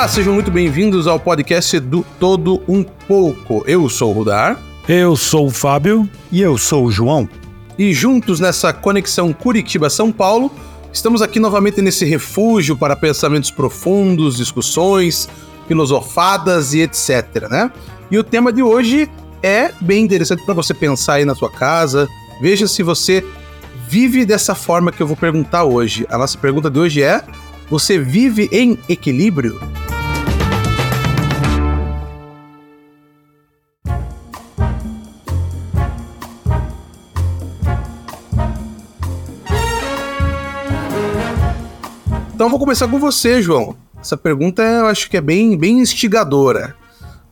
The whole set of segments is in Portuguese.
Olá, sejam muito bem-vindos ao podcast do Todo Um Pouco. Eu sou o Rudar. Eu sou o Fábio. E eu sou o João. E juntos nessa conexão Curitiba-São Paulo, estamos aqui novamente nesse refúgio para pensamentos profundos, discussões, filosofadas e etc, né? E o tema de hoje é bem interessante para você pensar aí na sua casa. Veja se você vive dessa forma que eu vou perguntar hoje. A nossa pergunta de hoje é: você vive em equilíbrio? Começar com você, João. Essa pergunta eu acho que é bem, bem instigadora.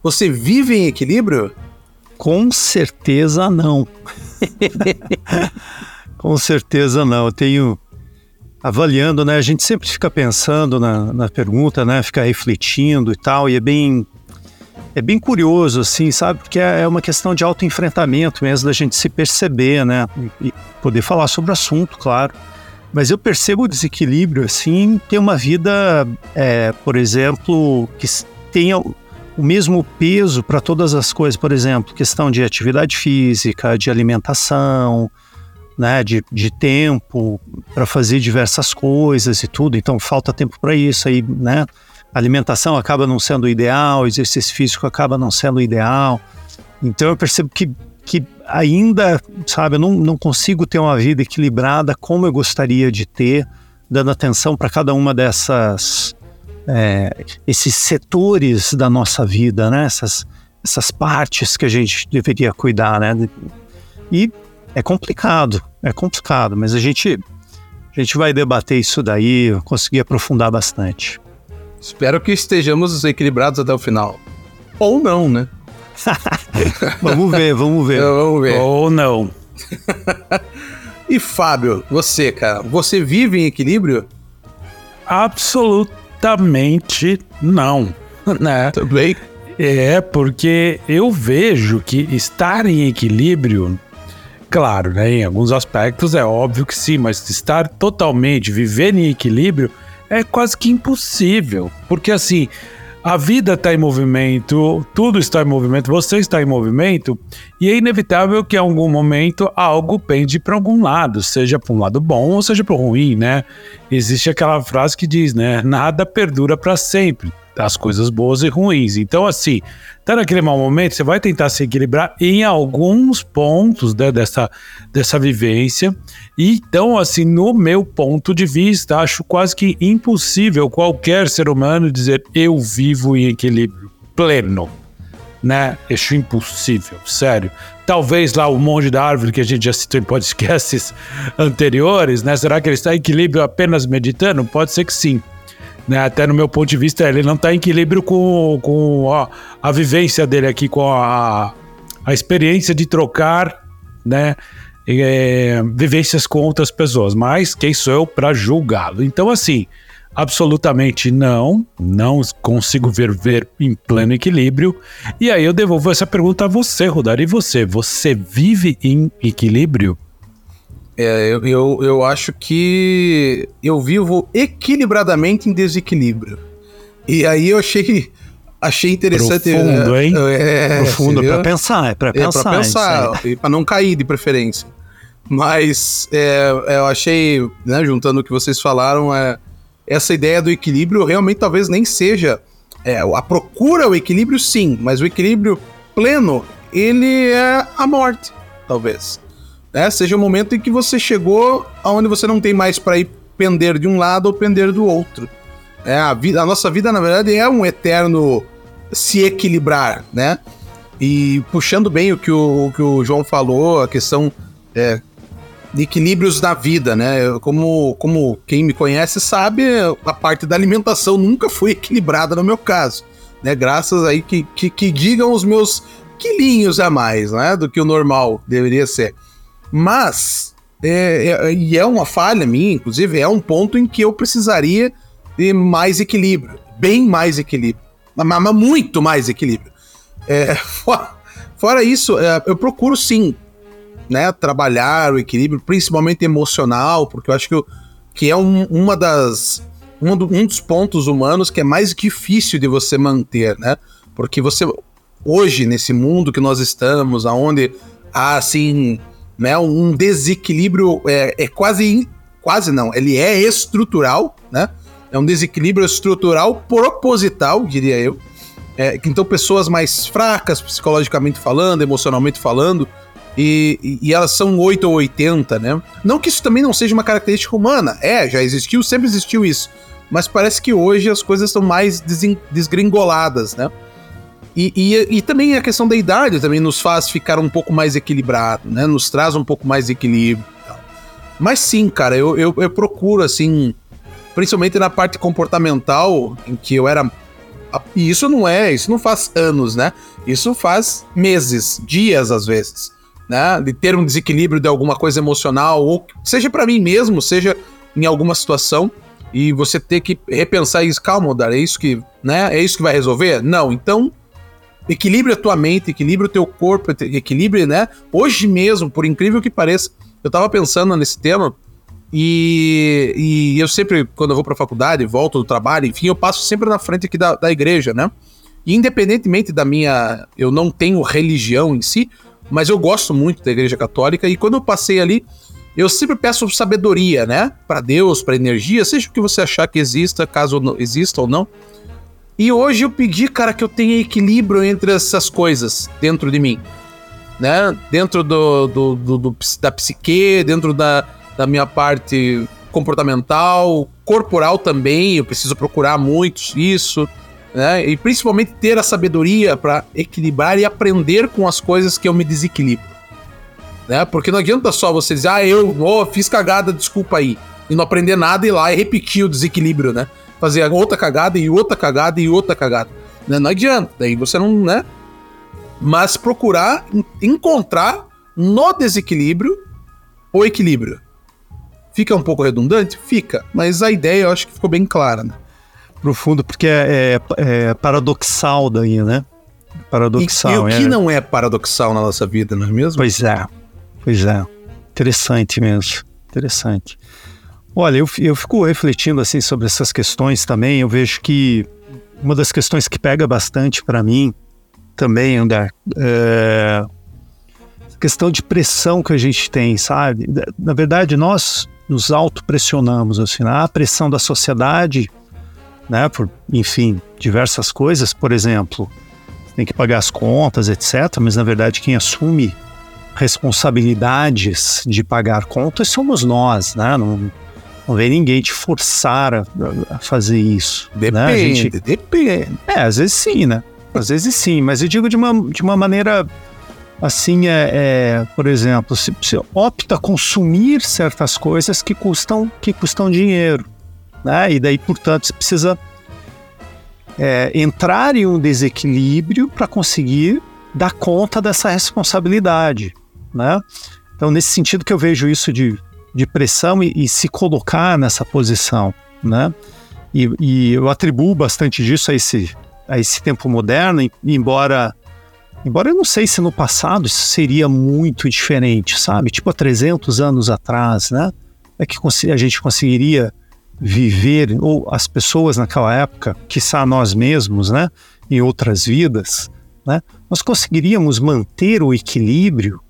Você vive em equilíbrio? Com certeza não. Com certeza não. Eu tenho avaliando, né? A gente sempre fica pensando na, na pergunta, né? Fica refletindo e tal, e é bem é bem curioso, assim, sabe? Porque é, é uma questão de autoenfrentamento mesmo, da gente se perceber, né? E, e poder falar sobre o assunto, claro. Mas eu percebo o desequilíbrio, assim, ter uma vida, é, por exemplo, que tenha o mesmo peso para todas as coisas, por exemplo, questão de atividade física, de alimentação, né, de, de tempo para fazer diversas coisas e tudo, então falta tempo para isso aí, né? A alimentação acaba não sendo ideal, exercício físico acaba não sendo ideal. Então eu percebo que, que ainda, sabe, eu não, não consigo ter uma vida equilibrada como eu gostaria de ter, dando atenção para cada uma dessas é, esses setores da nossa vida, né? Essas, essas partes que a gente deveria cuidar, né? E é complicado, é complicado, mas a gente, a gente vai debater isso daí, conseguir aprofundar bastante. Espero que estejamos equilibrados até o final. Ou não, né? vamos ver, vamos ver. vamos ver. Ou não. e Fábio, você, cara, você vive em equilíbrio? Absolutamente não, né? Também. É, porque eu vejo que estar em equilíbrio Claro, né? Em alguns aspectos é óbvio que sim, mas estar totalmente, viver em equilíbrio é quase que impossível. Porque assim, a vida está em movimento, tudo está em movimento, você está em movimento, e é inevitável que em algum momento algo pende para algum lado, seja para um lado bom ou seja para o ruim, né? Existe aquela frase que diz, né? Nada perdura para sempre as coisas boas e ruins. Então, assim, tá naquele mau momento, você vai tentar se equilibrar em alguns pontos né, dessa, dessa vivência. Então, assim, no meu ponto de vista, acho quase que impossível qualquer ser humano dizer eu vivo em equilíbrio pleno. Né? Acho impossível, sério. Talvez lá o monge da árvore que a gente já citou em podcasts anteriores, né? Será que ele está em equilíbrio apenas meditando? Pode ser que sim né? Até no meu ponto de vista, ele não está em equilíbrio com, com ó, a vivência dele aqui, com a, a experiência de trocar, né? É, vivências com outras pessoas. Mas quem sou eu para julgá-lo? Então, assim, absolutamente não, não consigo ver, ver em pleno equilíbrio. E aí eu devolvo essa pergunta a você, Rodar. E você? Você vive em equilíbrio? É, eu, eu, eu acho que eu vivo equilibradamente em desilquilíbrio. E aí eu achei, achei interessante. Profundo, é, hein? É, Profundo, é pra pensar, é pra pensar. É pra pensar, e pra não cair de preferência. Mas é, eu achei, né, juntando o que vocês falaram, é, essa ideia do equilíbrio realmente talvez nem seja. É, a procura o equilíbrio, sim, mas o equilíbrio pleno, ele é a morte, talvez né? Seja o momento em que você chegou aonde você não tem mais para ir pender de um lado ou pender do outro. É, a, vida, a nossa vida, na verdade, é um eterno se equilibrar, né? E puxando bem o que o, o que o João falou, a questão é, de equilíbrios na vida, né? Como, como quem me conhece sabe, a parte da alimentação nunca foi equilibrada no meu caso, né? Graças aí que, que, que digam os meus quilinhos a mais, né? Do que o normal deveria ser. Mas, é, é, e é uma falha minha, inclusive, é um ponto em que eu precisaria de mais equilíbrio, bem mais equilíbrio, mas, mas muito mais equilíbrio. É, fora, fora, isso, é, eu procuro sim, né, trabalhar o equilíbrio, principalmente emocional, porque eu acho que, eu, que é um, uma das um, do, um dos pontos humanos que é mais difícil de você manter, né? Porque você, hoje, nesse mundo que nós estamos, aonde há, assim, né, um desequilíbrio, é, é quase, quase não, ele é estrutural, né? É um desequilíbrio estrutural proposital, diria eu. É, então, pessoas mais fracas, psicologicamente falando, emocionalmente falando, e, e, elas são 8 ou 80, né? Não que isso também não seja uma característica humana. É, já existiu, sempre existiu isso. Mas parece que hoje as coisas estão mais desgringoladas, né? E, e, e, também a questão da idade também nos faz ficar um pouco mais equilibrado, né? Nos traz um pouco mais de equilíbrio. Mas sim, cara, eu, eu, eu procuro, assim, principalmente na parte comportamental, em que eu era. E isso não é, isso não faz anos, né? Isso faz meses, dias às vezes né? De ter um desequilíbrio de alguma coisa emocional, ou seja para mim mesmo, seja em alguma situação, e você ter que repensar isso, calma, Odar, é isso que, né? É isso que vai resolver? Não, então equilibre a tua mente, equilibre o teu corpo, equilibre, né? Hoje mesmo, por incrível que pareça, eu tava pensando nesse tema e, e eu sempre, quando eu vou pra faculdade, volto do trabalho, enfim, eu passo sempre na frente aqui da, da igreja, né? E independentemente da minha. Eu não tenho religião em si, mas eu gosto muito da Igreja Católica e quando eu passei ali, eu sempre peço sabedoria, né? Para Deus, para energia, seja o que você achar que exista, caso exista ou não. E hoje eu pedi, cara, que eu tenha equilíbrio entre essas coisas dentro de mim, né? Dentro do, do, do, do da psique, dentro da, da minha parte comportamental, corporal também, eu preciso procurar muito isso né? E principalmente ter a sabedoria para equilibrar e aprender com as coisas que eu me desequilibro. Né? Porque não adianta só você dizer, ah, eu oh, fiz cagada, desculpa aí. E não aprender nada e lá e repetir o desequilíbrio, né? Fazer outra cagada e outra cagada e outra cagada. Né? Não adianta. Daí você não, né? Mas procurar encontrar no desequilíbrio o equilíbrio. Fica um pouco redundante? Fica. Mas a ideia eu acho que ficou bem clara, né? profundo, porque é, é, é paradoxal daí, né? Paradoxal. E, e o que é. não é paradoxal na nossa vida, não é mesmo? Pois é, pois é. Interessante mesmo, interessante. Olha, eu, eu fico refletindo assim sobre essas questões também. Eu vejo que uma das questões que pega bastante para mim também, André, é a questão de pressão que a gente tem, sabe? Na verdade, nós nos autopressionamos, assim, né? a pressão da sociedade né? Por, enfim, diversas coisas. Por exemplo, tem que pagar as contas, etc. Mas na verdade quem assume responsabilidades de pagar contas somos nós, né? Não, não vem ninguém te forçar a, a fazer isso. Depende, né? gente, depende. É, às vezes sim, né? Às vezes sim, mas eu digo de uma, de uma maneira assim, é, é por exemplo, se você opta a consumir certas coisas que custam, que custam dinheiro né? E daí, portanto, você precisa é, entrar em um desequilíbrio para conseguir dar conta dessa responsabilidade, né? Então, nesse sentido que eu vejo isso de, de pressão e, e se colocar nessa posição, né? E, e, eu atribuo bastante disso a esse, a esse tempo moderno, embora embora eu não sei se no passado isso seria muito diferente, sabe? Tipo há 300 anos atrás, né? É que a gente conseguiria viver, ou as pessoas naquela época, quiçá nós mesmos, né, em outras vidas, né, nós conseguiríamos manter o equilíbrio,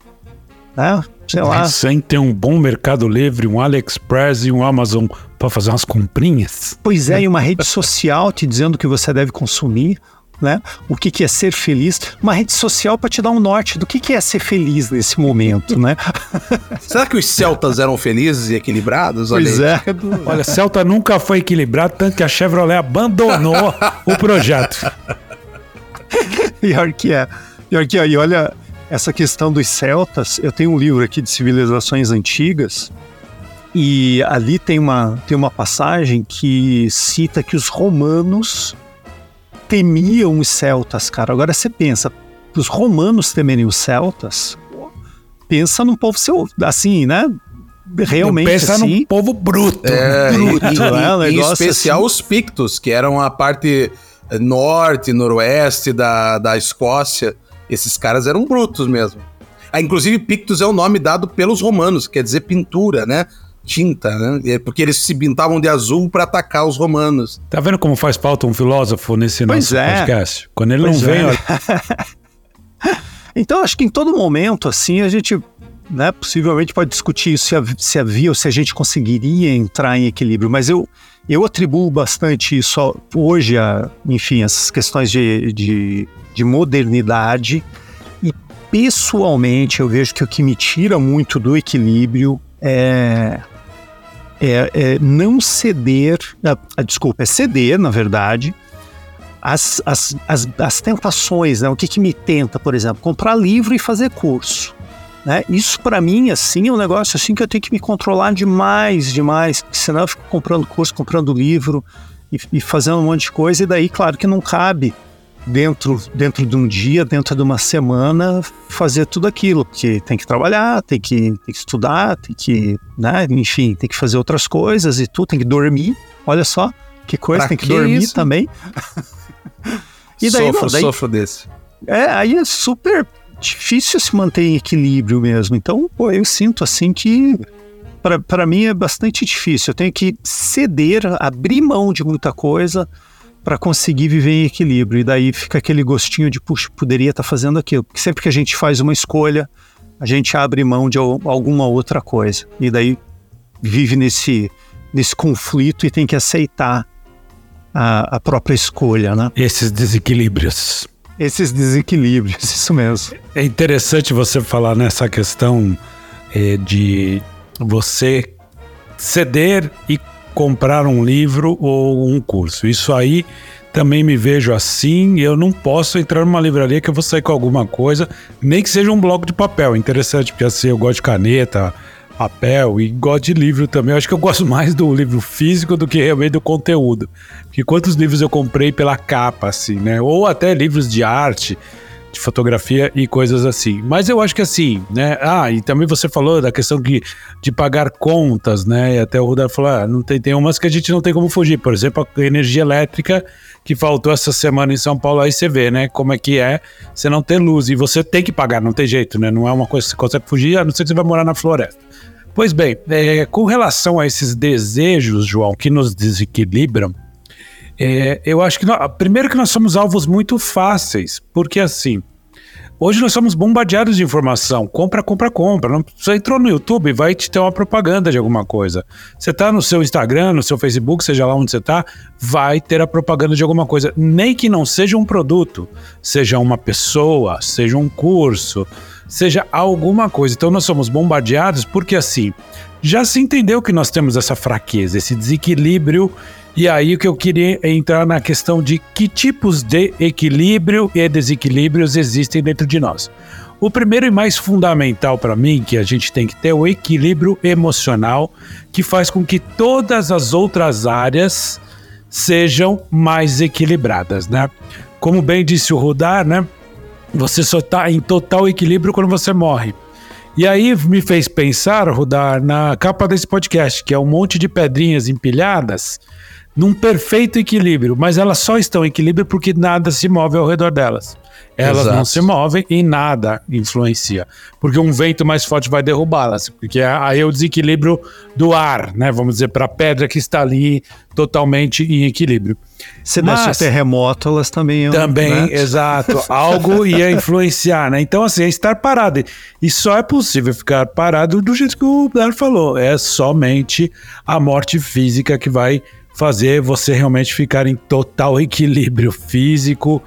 né, sei lá. Sem ter um bom Mercado Livre, um AliExpress e um Amazon para fazer umas comprinhas. Pois é, e uma rede social te dizendo que você deve consumir, né? O que, que é ser feliz? Uma rede social para te dar um norte do que, que é ser feliz nesse momento, né? Será que os celtas eram felizes e equilibrados? Pois Olha é. Olha, Celta nunca foi equilibrado, tanto que a Chevrolet abandonou o projeto. Pior que é. Pior que é. E olha, essa questão dos celtas, eu tenho um livro aqui de civilizações antigas, e ali tem uma, tem uma passagem que cita que os romanos temiam os celtas, cara. Agora você pensa, os romanos temerem os celtas, pensa num povo seu, assim, né? Realmente pensa assim. num povo bruto. É, bruto, e, né? Um em especial assim. os Pictos, que eram a parte norte, noroeste da, da Escócia. Esses caras eram brutos mesmo. Ah, inclusive, Pictos é o nome dado pelos romanos, quer dizer pintura, né? tinta, né? É porque eles se pintavam de azul para atacar os romanos. Tá vendo como faz falta um filósofo nesse pois nosso é. podcast? Quando ele Pois não vem, é. olha, Então, acho que em todo momento, assim, a gente, né, possivelmente pode discutir isso, se, se havia ou se a gente conseguiria entrar em equilíbrio, mas eu, eu atribuo bastante isso hoje, a, enfim, essas questões de, de, de modernidade e, pessoalmente, eu vejo que o que me tira muito do equilíbrio é, é, é não ceder, ah, ah, desculpa, é ceder, na verdade, as, as, as, as tentações, né? O que, que me tenta, por exemplo, comprar livro e fazer curso. Né? Isso para mim, assim, é um negócio assim que eu tenho que me controlar demais, demais, senão eu fico comprando curso, comprando livro e, e fazendo um monte de coisa, e daí, claro que não cabe dentro, dentro de um dia, dentro de uma semana, fazer tudo aquilo, porque tem que trabalhar, tem que, tem que estudar, tem que, né, enfim, tem que fazer outras coisas e tudo, tem que dormir, olha só, que coisa, Pra tem que que dormir isso? também. E daí, sofro, não, daí- sofro desse. é, aí é super difícil se manter em equilíbrio mesmo. Então, pô, eu sinto assim que pra mim é bastante difícil. Eu tenho que ceder, abrir mão de muita coisa para conseguir viver em equilíbrio. E daí fica aquele gostinho de, puxa, poderia estar fazendo aquilo. Porque sempre que a gente faz uma escolha, a gente abre mão de al- alguma outra coisa. E daí vive nesse, nesse conflito e tem que aceitar a, a própria escolha, né? esses desequilíbrios. Esses desequilíbrios, isso mesmo. É interessante você falar nessa questão eh, de você ceder e comprar um livro ou um curso. Isso aí também me vejo assim. Eu não posso entrar numa livraria que eu vou sair com alguma coisa, nem que seja um bloco de papel. Interessante, porque assim, eu gosto de caneta, papel e gosto de livro também. Eu acho que eu gosto mais do livro físico do que realmente do conteúdo. Porque quantos livros eu comprei pela capa, assim, né? Ou até livros de arte de fotografia e coisas assim. Mas eu acho que assim, né? Ah, e também você falou da questão de, de pagar contas, né? E até o Rudar falou: ah, não tem, tem umas que a gente não tem como fugir. Por exemplo, a energia elétrica que faltou essa semana em São Paulo, aí você vê, né? Como é que é você não ter luz. E você tem que pagar, não tem jeito, né? Não é uma coisa que você consegue fugir, a não ser que você vai morar na floresta. Pois bem, é, com relação a esses desejos, João, que nos desequilibram, é, eu acho que nó- primeiro que nós somos alvos muito fáceis, porque assim, hoje nós somos bombardeados de informação, compra, compra, compra. Não, você entrou no YouTube, vai te ter uma propaganda de alguma coisa. Você tá no seu Instagram, no seu Facebook, seja lá onde você tá, vai ter a propaganda de alguma coisa, nem que não seja um produto, seja uma pessoa, seja um curso, seja alguma coisa. Então nós somos bombardeados porque assim, já se entendeu que nós temos essa fraqueza, esse desequilíbrio. E aí o que eu queria é entrar na questão de que tipos de equilíbrio e desequilíbrios existem dentro de nós. O primeiro e mais fundamental para mim que a gente tem que ter é o equilíbrio emocional, que faz com que todas as outras áreas sejam mais equilibradas, né? Como bem disse o Rudar, né? Você só está em total equilíbrio quando você morre. E aí me fez pensar, Rudar, na capa desse podcast, que é um monte de pedrinhas empilhadas num perfeito equilíbrio, mas elas só estão em equilíbrio porque nada se move ao redor delas. Elas Exato. não se movem e nada influencia. Porque um vento mais forte vai derrubá-las. Porque aí é o desequilíbrio do ar, né? Vamos dizer, para a pedra que está ali totalmente em equilíbrio. Se desse Mas- um terremoto, elas também iam, Também, né? exato. Algo ia influenciar, né? Então, assim, é estar parado. E só é possível ficar parado do jeito que o Blair falou. É somente a morte física que vai fazer você realmente ficar em total equilíbrio físico,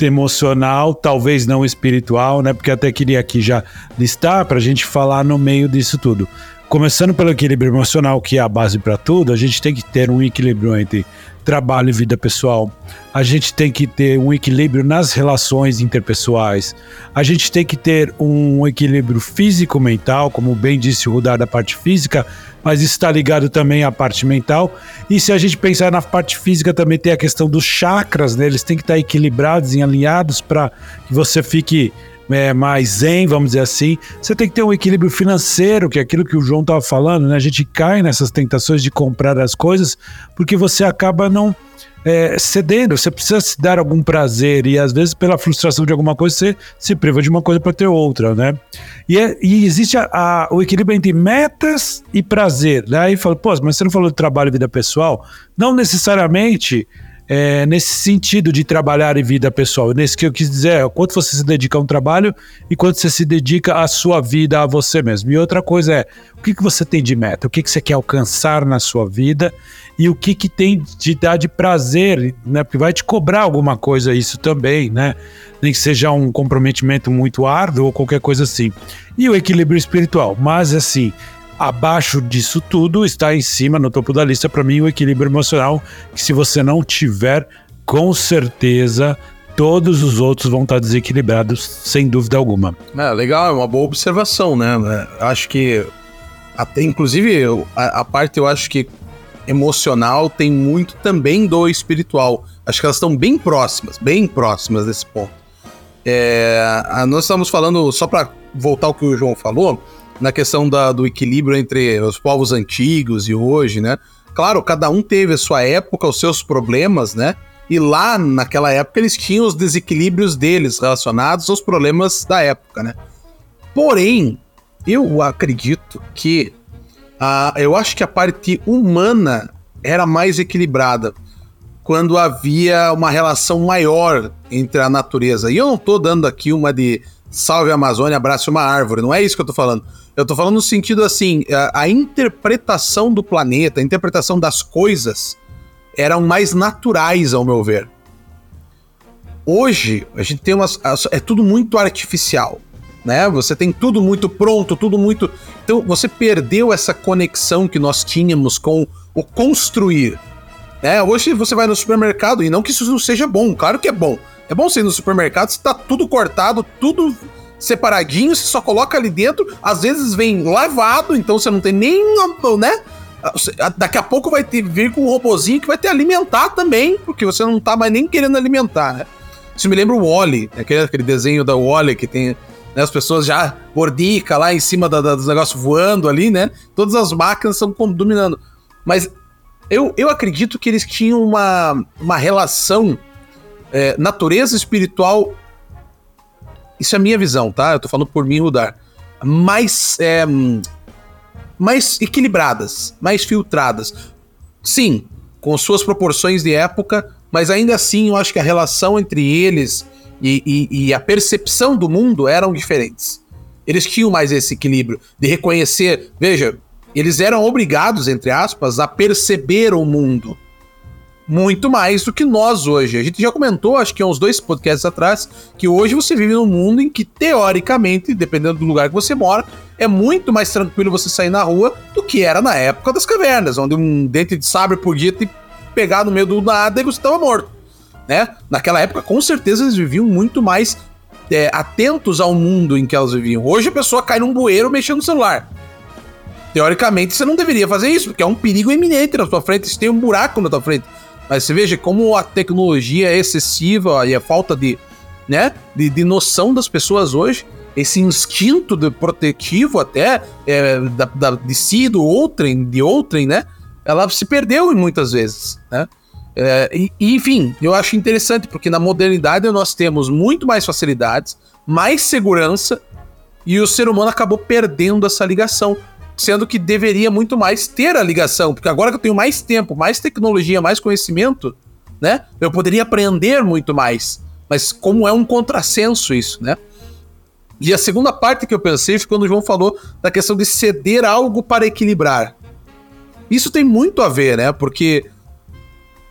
emocional, talvez não espiritual, né? Porque até queria aqui já listar para a gente falar no meio disso tudo. Começando pelo equilíbrio emocional, que é a base para tudo, a gente tem que ter um equilíbrio entre trabalho e vida pessoal. A gente tem que ter um equilíbrio nas relações interpessoais. A gente tem que ter um equilíbrio físico-mental, como bem disse o Rudar da parte física, mas isso está ligado também à parte mental. E se a gente pensar na parte física, também tem a questão dos chakras, né? Eles têm que estar equilibrados e alinhados para que você fique é, mais zen, vamos dizer assim. Você tem que ter um equilíbrio financeiro, que é aquilo que o João estava falando, né? A gente cai nessas tentações de comprar as coisas porque você acaba não é, cedendo, você precisa se dar algum prazer e às vezes pela frustração de alguma coisa você se priva de uma coisa para ter outra, né? E, é, e existe a, a, o equilíbrio entre metas e prazer. Né? fala, pô, mas você não falou de trabalho e vida pessoal? Não necessariamente é, nesse sentido de trabalhar e vida pessoal. Nesse que eu quis dizer é quanto você se dedica a um trabalho e quanto você se dedica à sua vida, a você mesmo. E outra coisa é, o que, que você tem de meta? O que, que você quer alcançar na sua vida? E o que, que tem de dar de prazer, né? Porque vai te cobrar alguma coisa isso também, né? Nem que seja um comprometimento muito árduo ou qualquer coisa assim. E o equilíbrio espiritual. Mas assim, abaixo disso tudo está em cima, no topo da lista, para mim, o equilíbrio emocional, que se você não tiver, com certeza todos os outros vão estar desequilibrados, sem dúvida alguma. É, legal, é uma boa observação, né? É, acho que até, inclusive, a, a parte eu acho que emocional tem muito também do espiritual. Acho que elas estão bem próximas, bem próximas desse ponto. É, nós estamos falando, só para voltar ao que o João falou, na questão da, do equilíbrio entre os povos antigos e hoje, né? Claro, cada um teve a sua época, os seus problemas, né? E lá naquela época eles tinham os desequilíbrios deles relacionados aos problemas da época, né? Porém, eu acredito que a, eu acho que a parte humana era mais equilibrada quando havia uma relação maior entre a natureza. E eu não tô dando aqui uma de salve a Amazônia, abrace uma árvore, não é isso que eu tô falando. Eu tô falando no sentido assim, a, a interpretação do planeta, a interpretação das coisas eram mais naturais, ao meu ver. Hoje, a gente tem umas. É tudo muito artificial. Né? Você tem tudo muito pronto, tudo muito. Então você perdeu essa conexão que nós tínhamos com o construir. Né? Hoje você vai no supermercado, e não que isso não seja bom, claro que é bom. É bom você ir no supermercado, está tudo cortado, tudo separadinho, você só coloca ali dentro, às vezes vem lavado, então você não tem nem, né? Daqui a pouco vai ter, vir com um robozinho que vai ter alimentar também, porque você não tá mais nem querendo alimentar, né? Isso me lembra o Wally, aquele, aquele desenho da Wally que tem né, as pessoas já gordica lá em cima da, da, dos negócios voando ali, né? Todas as máquinas estão dominando. Mas eu, eu acredito que eles tinham uma, uma relação é, natureza espiritual isso é a minha visão, tá? Eu tô falando por mim, Rudar. Mais, é, mais equilibradas, mais filtradas. Sim, com suas proporções de época, mas ainda assim eu acho que a relação entre eles e, e, e a percepção do mundo eram diferentes. Eles tinham mais esse equilíbrio de reconhecer. Veja, eles eram obrigados, entre aspas, a perceber o mundo muito mais do que nós hoje. A gente já comentou, acho que há uns dois podcasts atrás, que hoje você vive num mundo em que, teoricamente, dependendo do lugar que você mora, é muito mais tranquilo você sair na rua do que era na época das cavernas, onde um dente de sabre podia te pegar no meio do nada e você estava morto. Né? Naquela época, com certeza, eles viviam muito mais é, atentos ao mundo em que elas viviam. Hoje a pessoa cai num bueiro mexendo no celular. Teoricamente, você não deveria fazer isso, porque é um perigo iminente na sua frente, você tem um buraco na sua frente. Mas você veja como a tecnologia é excessiva e a falta de, né, de, de noção das pessoas hoje, esse instinto de protetivo até é, da, da, de si, do outrem, de outrem, né? Ela se perdeu muitas vezes, né? É, e, enfim, eu acho interessante porque na modernidade nós temos muito mais facilidades, mais segurança e o ser humano acabou perdendo essa ligação sendo que deveria muito mais ter a ligação, porque agora que eu tenho mais tempo, mais tecnologia, mais conhecimento, né? Eu poderia aprender muito mais. Mas como é um contrassenso isso, né? E a segunda parte que eu pensei foi quando o João falou da questão de ceder algo para equilibrar. Isso tem muito a ver, né? Porque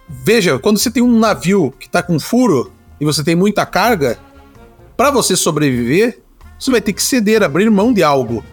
veja, quando você tem um navio que está com furo e você tem muita carga, para você sobreviver, você vai ter que ceder, abrir mão de algo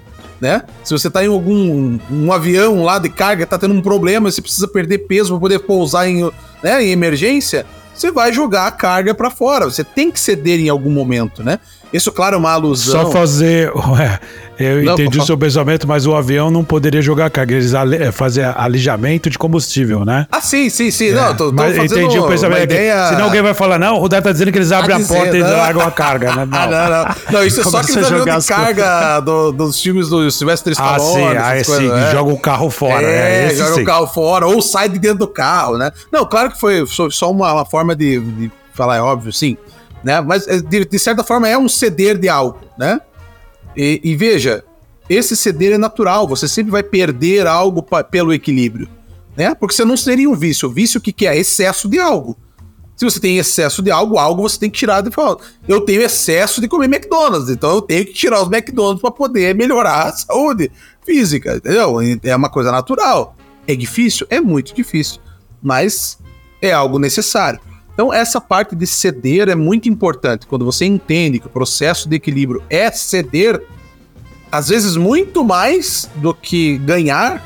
né? Se você tá em algum um avião lá de carga, tá tendo um problema, você precisa perder peso para poder pousar em, né, em emergência, você vai jogar a carga para fora. Você tem que ceder em algum momento, né? Isso, claro, é uma alusão. Só fazer. Ué, eu não, entendi o seu pensamento, mas o avião não poderia jogar carga, eles é, fazer alijamento de combustível, né? Ah, sim, sim, sim. É. Não, tô, tô mas entendi o pensamento. Ideia... Senão alguém vai falar, não, o Rudar tá dizendo que eles abrem a, dizer, porta não. e largam a carga, né? Não, não, não. Não, isso é só aqueles aviões de carga do, dos filmes do Sylvester Stallone. Ah, sim, ah, sim, é. joga o carro fora. É, é joga sim. o carro fora, ou sai de dentro do carro, né? Não, claro que foi só uma, uma forma de, de falar, é óbvio, sim né? Mas eh, de, de, certa forma é um ceder de algo, né? E, e, veja, esse ceder é natural, você sempre vai perder algo pa, pelo equilíbrio, né? Porque você não seria um vício. O vício o que, que é? Excesso de algo. Se você tem excesso de algo, algo você tem que tirar de falar. Eu tenho excesso de comer McDonald's, então eu tenho que tirar os McDonald's para poder melhorar a saúde física, entendeu? É uma coisa natural. É difícil? É muito difícil, mas é algo necessário. Então, essa parte de ceder é muito importante. Quando você entende que o processo de equilíbrio é ceder, às vezes muito mais do que ganhar,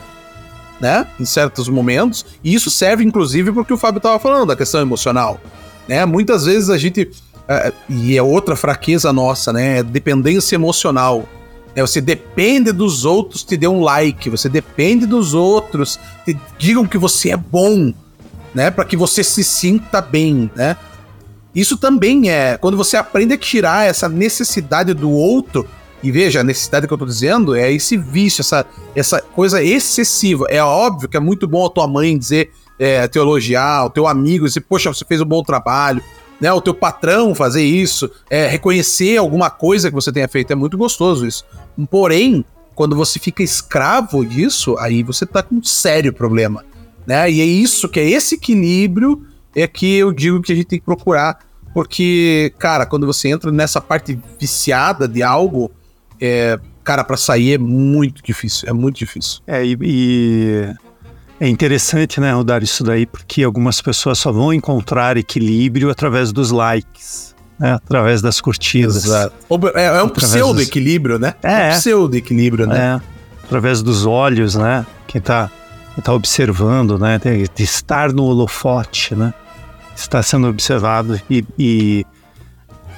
né? Em certos momentos. E isso serve, inclusive, para o que o Fábio estava falando, da questão emocional. Né? Muitas vezes a gente. É, e é outra fraqueza nossa, né? É dependência emocional. É, você depende dos outros te dê um like, você depende dos outros te digam que você é bom, né? Para que você se sinta bem, né? Isso também é quando você aprende a tirar essa necessidade do outro. E veja, a necessidade que eu tô dizendo é esse vício, essa, essa coisa excessiva. É óbvio que é muito bom a tua mãe dizer, é, te elogiar, o teu amigo dizer, poxa, você fez um bom trabalho, né? O teu patrão fazer isso, é, reconhecer alguma coisa que você tenha feito. É muito gostoso isso. Porém, quando você fica escravo disso, aí você tá com um sério problema né? E é isso que é esse equilíbrio é que eu digo que a gente tem que procurar, porque, cara, quando você entra nessa parte viciada de algo, é, cara, para sair é muito difícil, é muito difícil. É, e, e é interessante, né, rodar isso daí, porque algumas pessoas só vão encontrar equilíbrio através dos likes. Né, através das curtidas. Exato. É, é um pseudo-equilíbrio, né? É. é um pseudo-equilíbrio, né? É. Através dos olhos, né? Quem tá está observando, né? De estar no holofote, né? Está sendo observado e, e,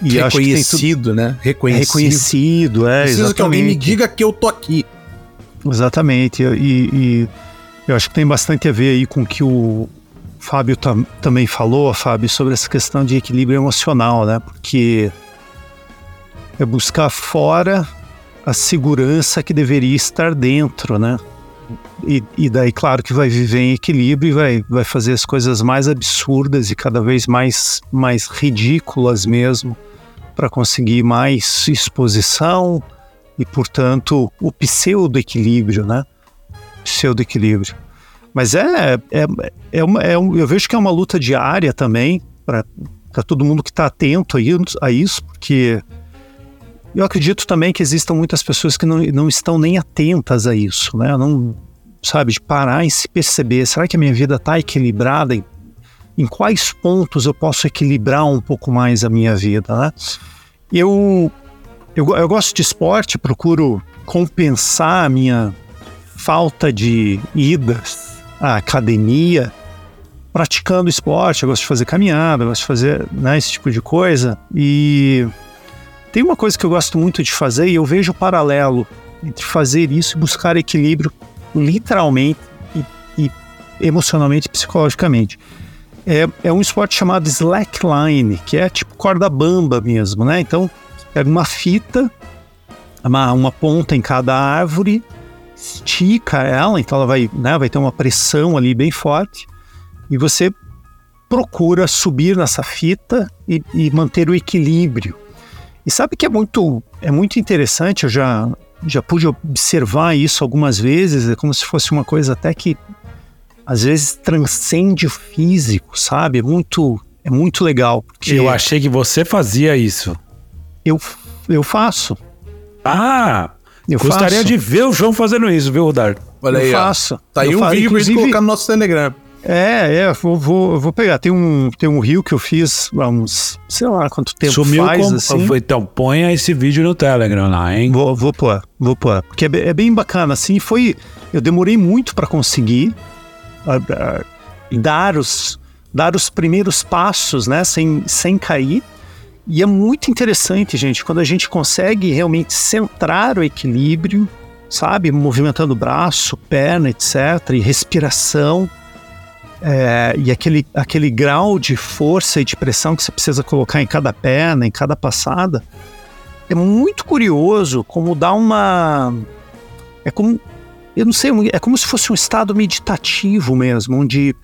e reconhecido, tudo... né? Reconhecido. Reconhecido, é. Preciso exatamente. que alguém me diga que eu tô aqui. Exatamente. E, e, eu acho que tem bastante a ver aí com o que o Fábio tam, também falou, Fábio, sobre essa questão de equilíbrio emocional, né? Porque é buscar fora a segurança que deveria estar dentro, né? E, e, daí, claro, que vai viver em equilíbrio e vai, vai fazer as coisas mais absurdas e cada vez mais, mais ridículas mesmo para conseguir mais exposição e, portanto, o pseudo-equilíbrio, né? Pseudo-equilíbrio. Mas é, é, é, uma, é um, eu vejo que é uma luta diária também para todo mundo que está atento a isso, porque eu acredito também que existam muitas pessoas que não, não estão nem atentas a isso, né? Não, sabe, de parar e se perceber, será que a minha vida está equilibrada? Em, em quais pontos eu posso equilibrar um pouco mais a minha vida, né? Eu, eu, eu gosto de esporte, procuro compensar a minha falta de idas à academia praticando esporte, eu gosto de fazer caminhada, eu gosto de fazer né, esse tipo de coisa e tem uma coisa que eu gosto muito de fazer e eu vejo o paralelo entre fazer isso e buscar equilíbrio literalmente e, e emocionalmente e psicologicamente. É, é um esporte chamado slackline, que é tipo corda bamba mesmo, né? Então, pega uma fita, uma, uma ponta em cada árvore, estica ela, então ela vai, né, vai ter uma pressão ali bem forte, e você procura subir nessa fita e, e manter o equilíbrio. E sabe que é muito, é muito interessante, eu já, já pude observar isso algumas vezes, é como se fosse uma coisa até que às vezes transcende o físico, sabe? É muito, é muito legal. Porque eu achei que você fazia isso. Eu, eu faço. Ah! Eu gostaria faço. de ver o João fazendo isso, viu, Rodar? Olha eu aí, faço. Ó. Tá aí eu um faço, vídeo pra gente colocar no nosso Telegram. É, é, vou, vou, vou pegar. Tem um, tem um rio que eu fiz há uns, sei lá quanto tempo Sumiu faz, com, assim. Então ponha esse vídeo no Telegram lá, hein? Vou, vou pôr, vou pôr. Porque é, é bem bacana, assim, foi... Eu demorei muito para conseguir uh, uh, dar, os, dar os primeiros passos, né, sem, sem cair. E é muito interessante, gente, quando a gente consegue realmente centrar o equilíbrio, sabe? Movimentando braço, perna, etc., e respiração. É, e aquele, aquele grau de força e de pressão que você precisa colocar em cada perna, em cada passada, é muito curioso como dá uma. É como. Eu não sei, é como se fosse um estado meditativo mesmo, onde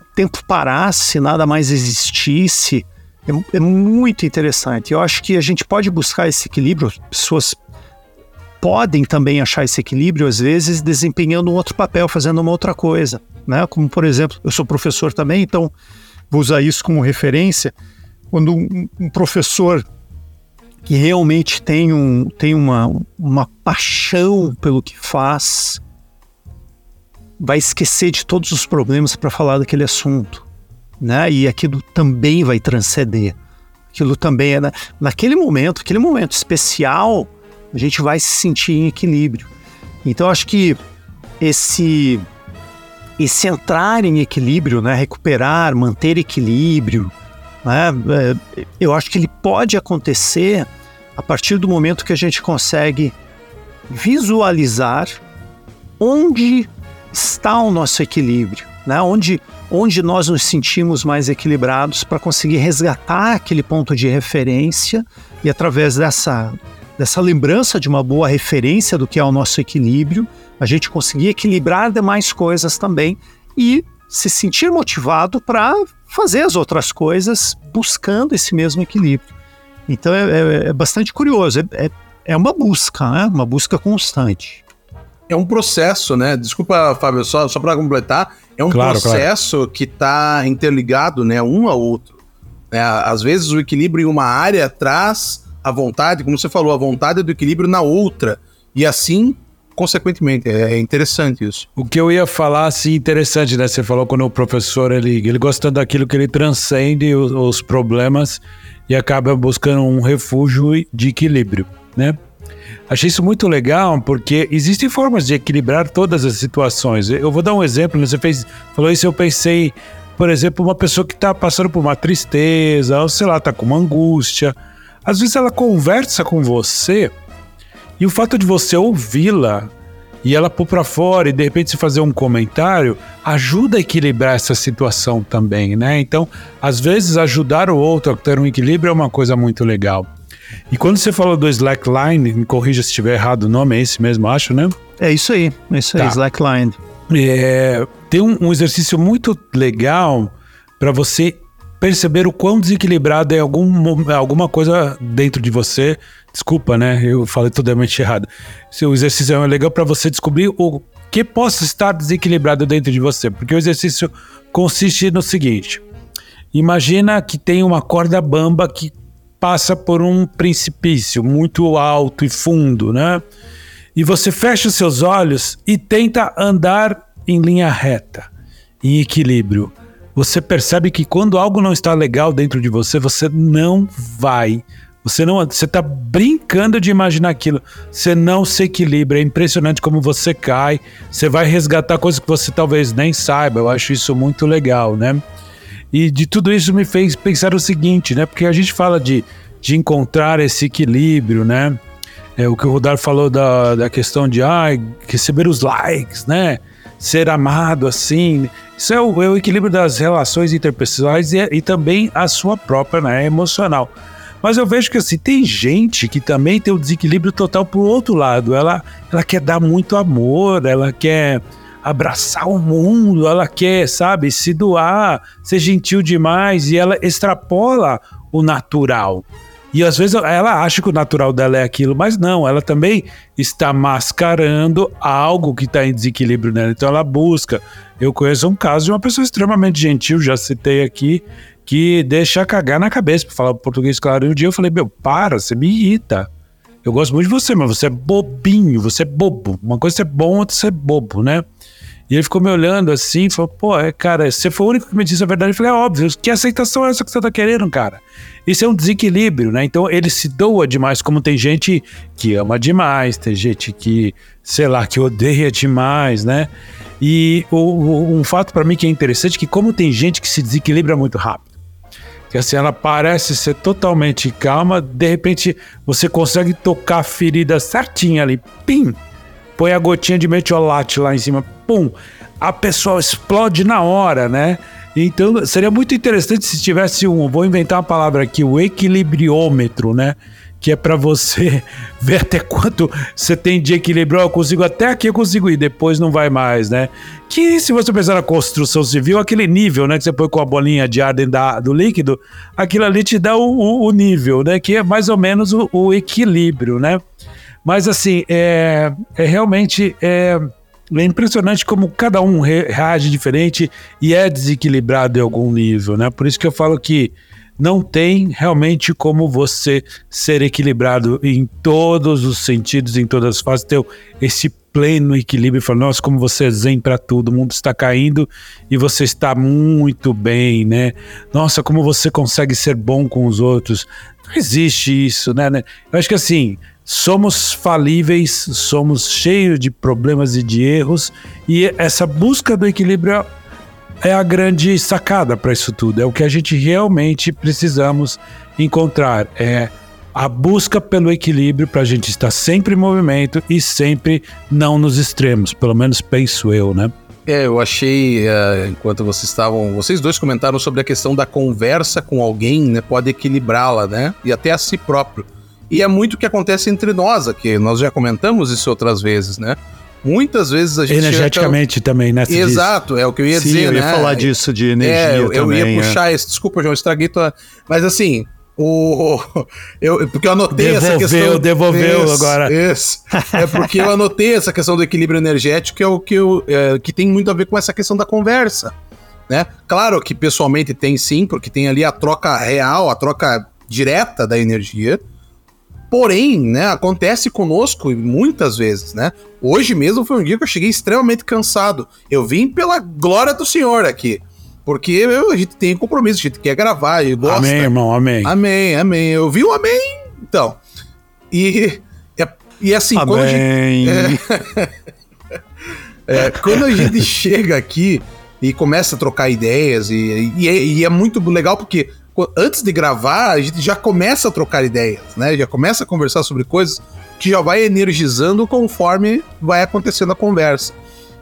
o tempo parasse, nada mais existisse. É, é muito interessante. Eu acho que a gente pode buscar esse equilíbrio, pessoas podem também achar esse equilíbrio, às vezes, desempenhando um outro papel, fazendo uma outra coisa. Né? Como, por exemplo, eu sou professor também, então vou usar isso como referência. Quando um, um professor que realmente tem, um, tem uma, uma paixão pelo que faz, vai esquecer de todos os problemas para falar daquele assunto, né? E aquilo também vai transcender. Aquilo também é na, naquele momento, aquele momento especial, a gente vai se sentir em equilíbrio. Então acho que esse esse entrar em equilíbrio, né, recuperar, manter equilíbrio, né, é, eu acho que ele pode acontecer a partir do momento que a gente consegue visualizar onde está o nosso equilíbrio, né? onde, onde nós nos sentimos mais equilibrados para conseguir resgatar aquele ponto de referência e através dessa, dessa lembrança de uma boa referência do que é o nosso equilíbrio, a gente conseguir equilibrar demais coisas também e se sentir motivado para fazer as outras coisas buscando esse mesmo equilíbrio. Então é, é, é bastante curioso, é, é, é uma busca, né? uma busca constante. É um processo, né? Desculpa, Fábio, só, só para completar, é um claro, processo claro. que está interligado, né, um ao outro. É, às vezes o equilíbrio em uma área traz a vontade, como você falou, a vontade do equilíbrio na outra. E assim, consequentemente, é, é interessante isso. O que eu ia falar, assim, interessante, né? Você falou quando o professor, ele, ele gosta daquilo que ele transcende os, os problemas e acaba buscando um refúgio de equilíbrio, né? Achei isso muito legal porque existem formas de equilibrar todas as situações. Eu vou dar um exemplo, né? você fez, falou isso, eu pensei, por exemplo, uma pessoa que está passando por uma tristeza, ou sei lá, está com uma angústia. Às vezes ela conversa com você e o fato de você ouvi-la e ela pôr para fora e de repente se fazer um comentário ajuda a equilibrar essa situação também, né? Então, às vezes ajudar o outro a ter um equilíbrio é uma coisa muito legal. E quando você falou do slackline, me corrija se estiver errado o nome, é esse mesmo, acho, né? É isso aí, é isso aí, tá. slackline. É, tem um, um exercício muito legal para você perceber o quão desequilibrado é algum, alguma coisa dentro de você Desculpa, né? Eu falei totalmente errado. O exercício é legal para você descobrir o que possa estar desequilibrado dentro de você, porque o exercício consiste no seguinte: imagina que tem uma corda bamba que passa por um precipício muito alto e fundo, né? E você fecha os seus olhos e tenta andar em linha reta, em equilíbrio. Você percebe que quando algo não está legal dentro de você, você não vai você não, você tá brincando de imaginar aquilo. Você não se equilibra. É impressionante como você cai. Você vai resgatar coisas que você talvez nem saiba. Eu acho isso muito legal, né? E de tudo isso me fez pensar o seguinte, né? Porque a gente fala de, de encontrar esse equilíbrio, né? É, o que o Rodar falou da, da questão de ah, receber os likes, né? Ser amado assim. Isso é o, é o equilíbrio das relações interpessoais e, e também a sua própria, né? Emocional. Mas eu vejo que assim, tem gente que também tem o desequilíbrio total pro outro lado. Ela, ela quer dar muito amor, ela quer abraçar o mundo, ela quer, sabe, se doar, ser gentil demais e ela extrapola o natural. E às vezes ela acha que o natural dela é aquilo, mas não, ela também está mascarando algo que está em desequilíbrio nela. Então ela busca. Eu conheço um caso de uma pessoa extremamente gentil, já citei aqui, que deixa cagar na cabeça, pra falar português claro. E um dia eu falei, meu, para, você me irrita. Eu gosto muito de você, mas você é bobinho, você é bobo. Uma coisa é bom, outra é bobo, né? E ele ficou me olhando assim falou: pô, é, cara, você foi o único que me disse a verdade. Eu falei: é óbvio, que aceitação é essa que você tá querendo, cara? Isso é um desequilíbrio, né? Então ele se doa demais, como tem gente que ama demais, tem gente que, sei lá, que odeia demais, né? E o, o, um fato para mim que é interessante é que, como tem gente que se desequilibra muito rápido. que assim, ela parece ser totalmente calma, de repente você consegue tocar a ferida certinha ali, pim, põe a gotinha de metiolate lá em cima, pum, a pessoa explode na hora, né? Então seria muito interessante se tivesse um, vou inventar uma palavra aqui, o equilibriômetro, né? Que é para você ver até quanto você tem de equilíbrio. Eu consigo até aqui eu consigo ir, depois não vai mais, né? Que se você pensar na construção civil, aquele nível, né? Que você põe com a bolinha de ar dentro da, do líquido, aquilo ali te dá o, o, o nível, né? Que é mais ou menos o, o equilíbrio, né? Mas assim, é, é realmente. É, é impressionante como cada um reage diferente e é desequilibrado em algum nível, né? Por isso que eu falo que não tem realmente como você ser equilibrado em todos os sentidos, em todas as fases, ter esse pleno equilíbrio e falar, nossa, como você é zen para tudo, o mundo está caindo e você está muito bem, né? Nossa, como você consegue ser bom com os outros. Não existe isso, né? Eu acho que assim, somos falíveis, somos cheios de problemas e de erros, e essa busca do equilíbrio é a grande sacada para isso tudo. É o que a gente realmente precisamos encontrar. É a busca pelo equilíbrio para a gente estar sempre em movimento e sempre não nos extremos, pelo menos penso eu, né? É, eu achei, uh, enquanto vocês estavam. Vocês dois comentaram sobre a questão da conversa com alguém, né? Pode equilibrá-la, né? E até a si próprio. E é muito o que acontece entre nós aqui. Nós já comentamos isso outras vezes, né? Muitas vezes a gente. Energeticamente também, né? Exato, diz. é o que eu ia Sim, dizer. Eu ia né? falar disso, de energia. É, eu, também, eu ia puxar é. esse. Desculpa, João, estraguei tua. Mas assim, o, eu, porque eu anotei devolveu, essa questão. Devolveu isso, agora. Isso. É porque eu anotei essa questão do equilíbrio energético, que é o que, eu, é, que tem muito a ver com essa questão da conversa. Né? Claro que pessoalmente tem sim, porque tem ali a troca real, a troca direta da energia. Porém, né, acontece conosco muitas vezes, né? Hoje mesmo foi um dia que eu cheguei extremamente cansado. Eu vim pela glória do Senhor aqui. Porque eu, a gente tem compromisso, a gente quer gravar e gosta. Amém, irmão, amém. Amém, amém. Eu vi o amém, então. E, é, e assim, amém. quando a gente... É, é, quando a gente chega aqui e começa a trocar ideias, e, e, é, e é muito legal porque antes de gravar, a gente já começa a trocar ideias, né? Já começa a conversar sobre coisas que já vai energizando conforme vai acontecendo a conversa.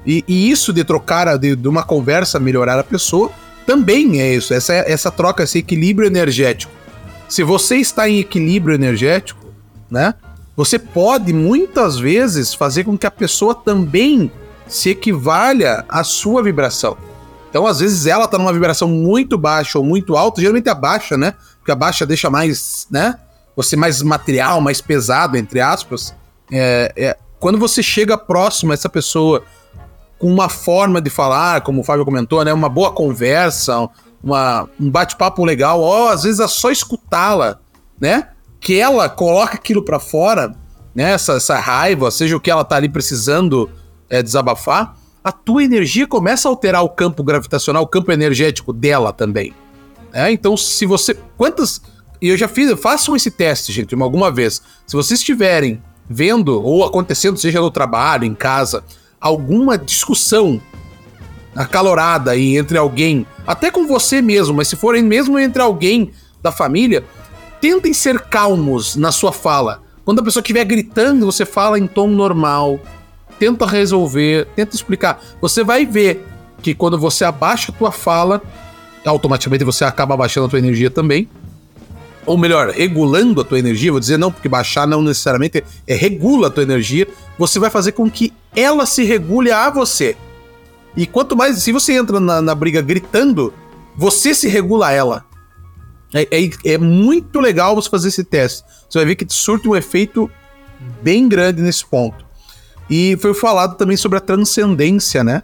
E, e isso de trocar, de, de, uma conversa melhorar a pessoa, também é isso, essa, essa troca, esse equilíbrio energético. Se você está em equilíbrio energético, né? Você pode muitas vezes fazer com que a pessoa também se equivalha à sua vibração. Então, às vezes, ela tá numa vibração muito baixa ou muito alta, geralmente a baixa, né? Porque a baixa deixa mais, né? Você mais material, mais pesado, entre aspas. É, é, quando você chega próximo a essa pessoa com uma forma de falar, como o Fábio comentou, né? Uma boa conversa, uma, um bate-papo legal, ó, às vezes é só escutá-la, né? Que ela coloca aquilo para fora, né? Essa, essa raiva, seja o que ela tá ali precisando é, desabafar a tua energia começa a alterar o campo gravitacional, o campo energético dela também. É, então, se você. Quantas. E eu já fiz. Façam esse teste, gente, alguma vez. Se vocês estiverem vendo ou acontecendo, seja no trabalho, em casa, alguma discussão acalorada aí entre alguém, até com você mesmo, mas se forem mesmo entre alguém da família, tentem ser calmos na sua fala. Quando a pessoa estiver gritando, você fala em tom normal, tenta resolver, tenta explicar. Você vai ver que quando você abaixa a tua fala, automaticamente você acaba abaixando a tua energia também. Ou melhor, regulando a tua energia, vou dizer não, porque baixar não necessariamente é regula a tua energia, você vai fazer com que ela se regule a você. E quanto mais, se você entra na, na briga gritando, você se regula a ela. É, é, é, muito legal você fazer esse teste. Você vai ver que surte um efeito bem grande nesse ponto. E foi falado também sobre a transcendência, né?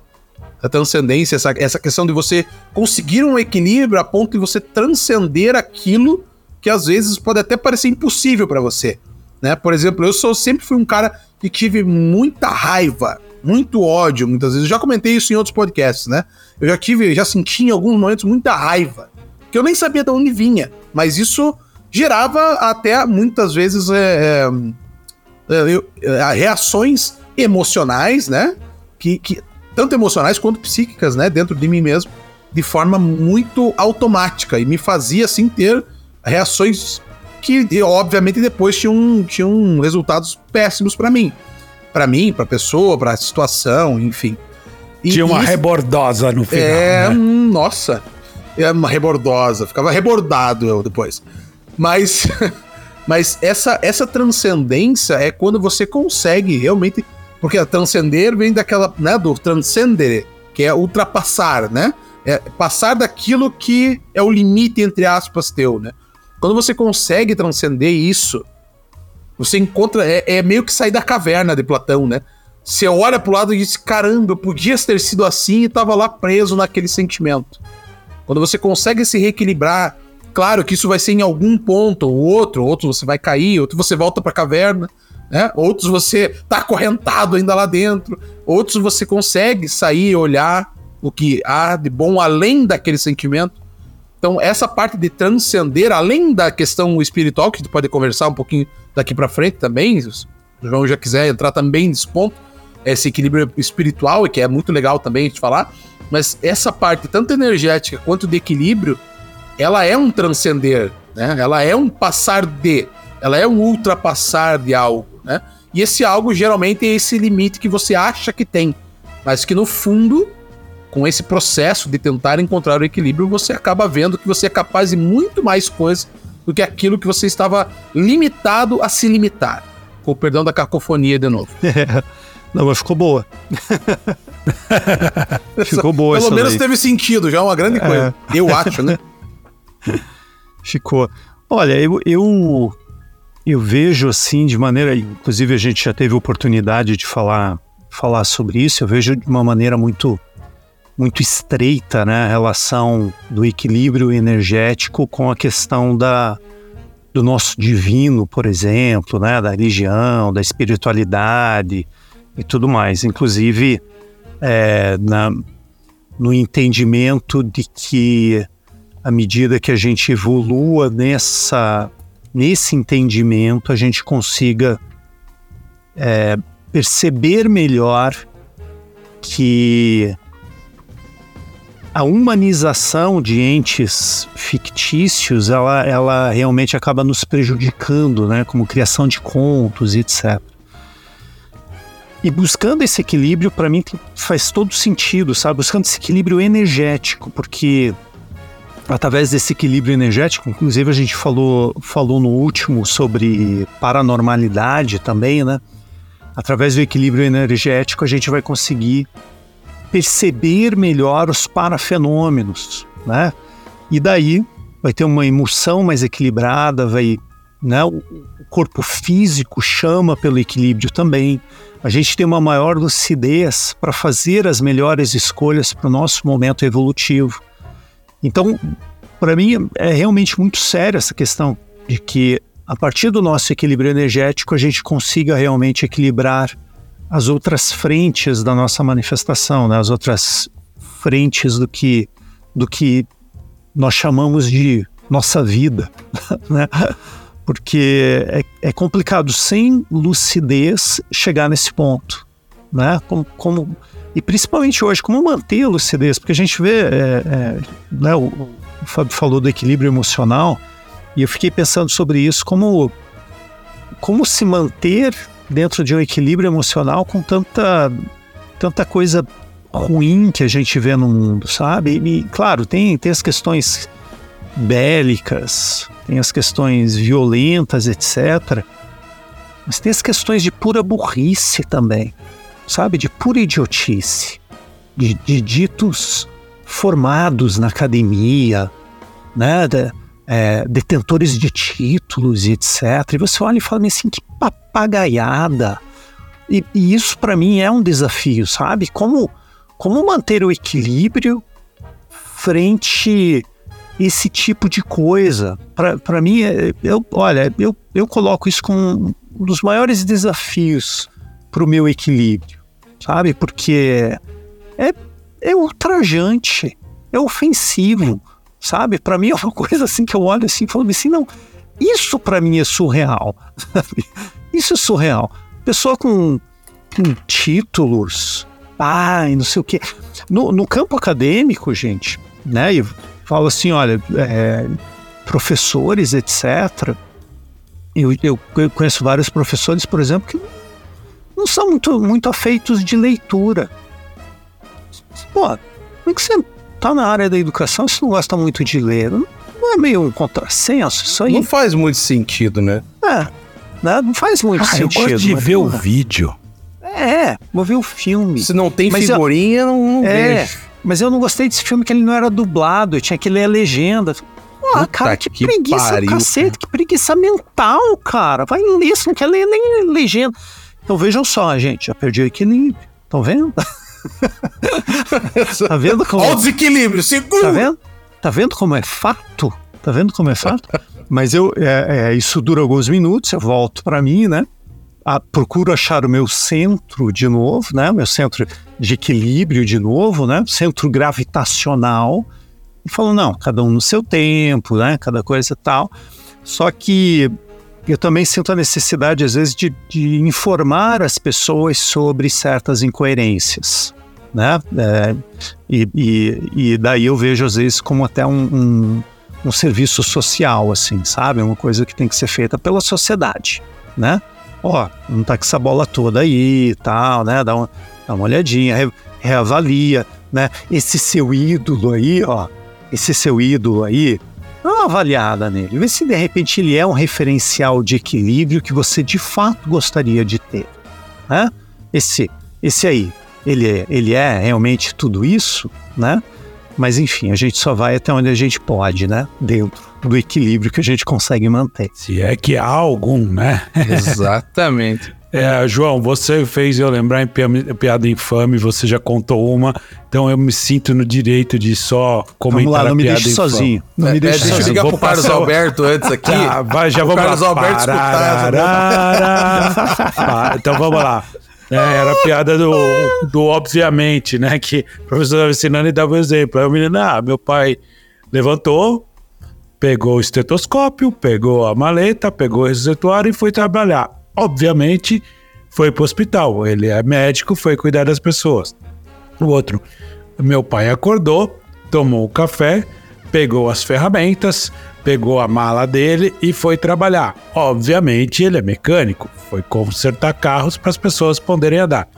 A transcendência, essa, essa questão de você conseguir um equilíbrio a ponto de você transcender aquilo que às vezes pode até parecer impossível para você. Né? Por exemplo, eu sou, sempre fui um cara que tive muita raiva, muito ódio, muitas vezes. Eu já comentei isso em outros podcasts, né? Eu já tive, já senti em alguns momentos muita raiva, que eu nem sabia de onde vinha, mas isso gerava até muitas vezes é, é, é, reações emocionais, né? Que, que tanto emocionais quanto psíquicas, né? Dentro de mim mesmo, de forma muito automática e me fazia assim ter reações que obviamente depois tinham, tinham resultados péssimos para mim, para mim, para pessoa, para situação, enfim. E, Tinha uma isso, rebordosa no final. É, né? nossa, é uma rebordosa, ficava rebordado eu depois. Mas, mas essa essa transcendência é quando você consegue realmente, porque a transcender vem daquela, né, do transcendere, que é ultrapassar, né? É passar daquilo que é o limite, entre aspas, teu, né? Quando você consegue transcender isso, você encontra. É, é, meio que sair da caverna de Platão, né? Você olha pro lado e diz: caramba, eu podia ter sido assim e tava lá preso naquele sentimento. Quando você consegue se reequilibrar, claro que isso vai ser em algum ponto ou outro, outro você vai cair, outro você volta pra caverna, né? Outros você tá acorrentado ainda lá dentro, outros você consegue sair e olhar o que há de bom além daquele sentimento. Então, essa parte de transcender, além da questão espiritual, que a gente pode conversar um pouquinho daqui para frente também, se o João já quiser entrar também nesse ponto, esse equilíbrio espiritual, que é muito legal também a gente falar, mas essa parte, tanto energética quanto de equilíbrio, ela é um transcender, né? Ela é um passar de, ela é um ultrapassar de algo, né? E esse algo geralmente é esse limite que você acha que tem, mas que no fundo com esse processo de tentar encontrar o equilíbrio, você acaba vendo que você é capaz de muito mais coisas do que aquilo que você estava limitado a se limitar. Com o perdão da cacofonia de novo. Não, mas ficou boa. ficou boa Pelo menos teve sentido, já é uma grande é. coisa. Eu acho, né? Ficou. Olha, eu, eu, eu vejo assim de maneira. Inclusive, a gente já teve oportunidade de falar, falar sobre isso. Eu vejo de uma maneira muito muito estreita, né, a relação do equilíbrio energético com a questão da, do nosso divino, por exemplo, né, da religião, da espiritualidade e tudo mais. Inclusive, é, na, no entendimento de que à medida que a gente evolua nessa, nesse entendimento, a gente consiga é, perceber melhor que a humanização de entes fictícios, ela, ela realmente acaba nos prejudicando, né? Como criação de contos, etc. E buscando esse equilíbrio, para mim, faz todo sentido, sabe? Buscando esse equilíbrio energético, porque através desse equilíbrio energético, inclusive a gente falou, falou no último sobre paranormalidade também, né? Através do equilíbrio energético, a gente vai conseguir perceber melhor os parafenômenos, né? E daí vai ter uma emoção mais equilibrada, vai, né? O corpo físico chama pelo equilíbrio também. A gente tem uma maior lucidez para fazer as melhores escolhas para o nosso momento evolutivo. Então, para mim é realmente muito séria essa questão de que a partir do nosso equilíbrio energético a gente consiga realmente equilibrar as outras frentes da nossa manifestação, né? as outras frentes do que, do que nós chamamos de nossa vida, né? porque é, é, complicado sem lucidez chegar nesse ponto, né? Como, como, e principalmente hoje, como manter a lucidez? Porque a gente vê, é, é, né, o, o Fábio falou do equilíbrio emocional, e eu fiquei pensando sobre isso, como, como se manter dentro de um equilíbrio emocional com tanta, tanta coisa ruim que a gente vê no mundo, sabe? E, claro, tem, tem as questões bélicas, tem as questões violentas, etc. Mas tem as questões de pura burrice também, sabe? De pura idiotice, de, de ditos formados na academia, né? De, é, detentores de títulos e etc. E você olha e fala assim, que papagaiada. E, e isso para mim é um desafio, sabe? Como, como manter o equilíbrio frente esse tipo de coisa. Para mim, é, eu, olha, eu, eu coloco isso como um dos maiores desafios para o meu equilíbrio, sabe? Porque é, é ultrajante, é ofensivo sabe? Para mim é uma coisa assim que eu olho assim e falo assim, não, isso para mim é surreal, sabe? Isso é surreal. Pessoa com, com títulos, ai, não sei o quê. No, no campo acadêmico, gente, né? E falo assim, olha, é, professores, etc. Eu, eu conheço vários professores, por exemplo, que não são muito, muito afeitos de leitura. Pô, como é que você tá na área da educação e você não gosta muito de ler? Não é meio um contrassenso isso aí? Não faz muito sentido, né? É, né? não faz muito Ah, eu sentido. gosto de mas, ver o vídeo. É, vou ver o filme. Se não tem Mas eu- figurinha, não, não É, vejo. mas eu não gostei desse filme que ele não era dublado, eu tinha que ler a legenda. Ah, Puta cara, que, que preguiça pariu, cacete, que preguiça mental, cara. Vai ler, você não quer ler nem legenda. Então vejam só, gente, já perdi o equilíbrio. Estão vendo? tá vendo como... Olha o desequilíbrio, segura! Tá vendo? Tá vendo como é fato? Tá vendo como é fato? Mas eu, é, é, isso dura alguns minutos, eu volto para mim, né? Ah, procuro achar o meu centro de novo, né? Meu centro de equilíbrio de novo, né? Centro gravitacional. E falo, não, cada um no seu tempo, né? Cada coisa e tal. Só que eu também sinto a necessidade, às vezes, de, de informar as pessoas sobre certas incoerências, né? É, e, e, e daí eu vejo, às vezes, como até um, um, um serviço social, assim, sabe? Uma coisa que tem que ser feita pela sociedade, né? Ó, não tá com essa bola toda aí e tal, né? Dá uma, dá uma olhadinha, re, reavalia, né? Esse seu ídolo aí, ó, esse seu ídolo aí, dá uma avaliada nele. Vê se de repente ele é um referencial de equilíbrio que você de fato gostaria de ter, né? Esse, esse aí, ele é, ele é realmente tudo isso, né? Mas enfim, a gente só vai até onde a gente pode, né? Dentro do equilíbrio que a gente consegue manter. Se é que há algum, né? Exatamente. É, João, você fez eu lembrar em pia- piada infame, você já contou uma, então eu me sinto no direito de só comentar Vamos lá, não a me piada deixe sozinho. Não É, me é, deixe deixa eu sozinho. ligar Vou pro Carlos passar o- Alberto antes aqui. Tá, vai, já O vamos Carlos lá. Alberto escutar. Pá, então vamos lá. É, era a piada do, do obviamente, né? Que o professor estava ensinando e dava um exemplo. Aí o menino, ah, meu pai levantou, pegou o estetoscópio, pegou a maleta, pegou o receituário e foi trabalhar. Obviamente, foi pro hospital. Ele é médico, foi cuidar das pessoas. O outro, meu pai acordou, tomou o café, pegou as ferramentas, pegou a mala dele e foi trabalhar. Obviamente, ele é mecânico, foi consertar carros para as pessoas poderem andar.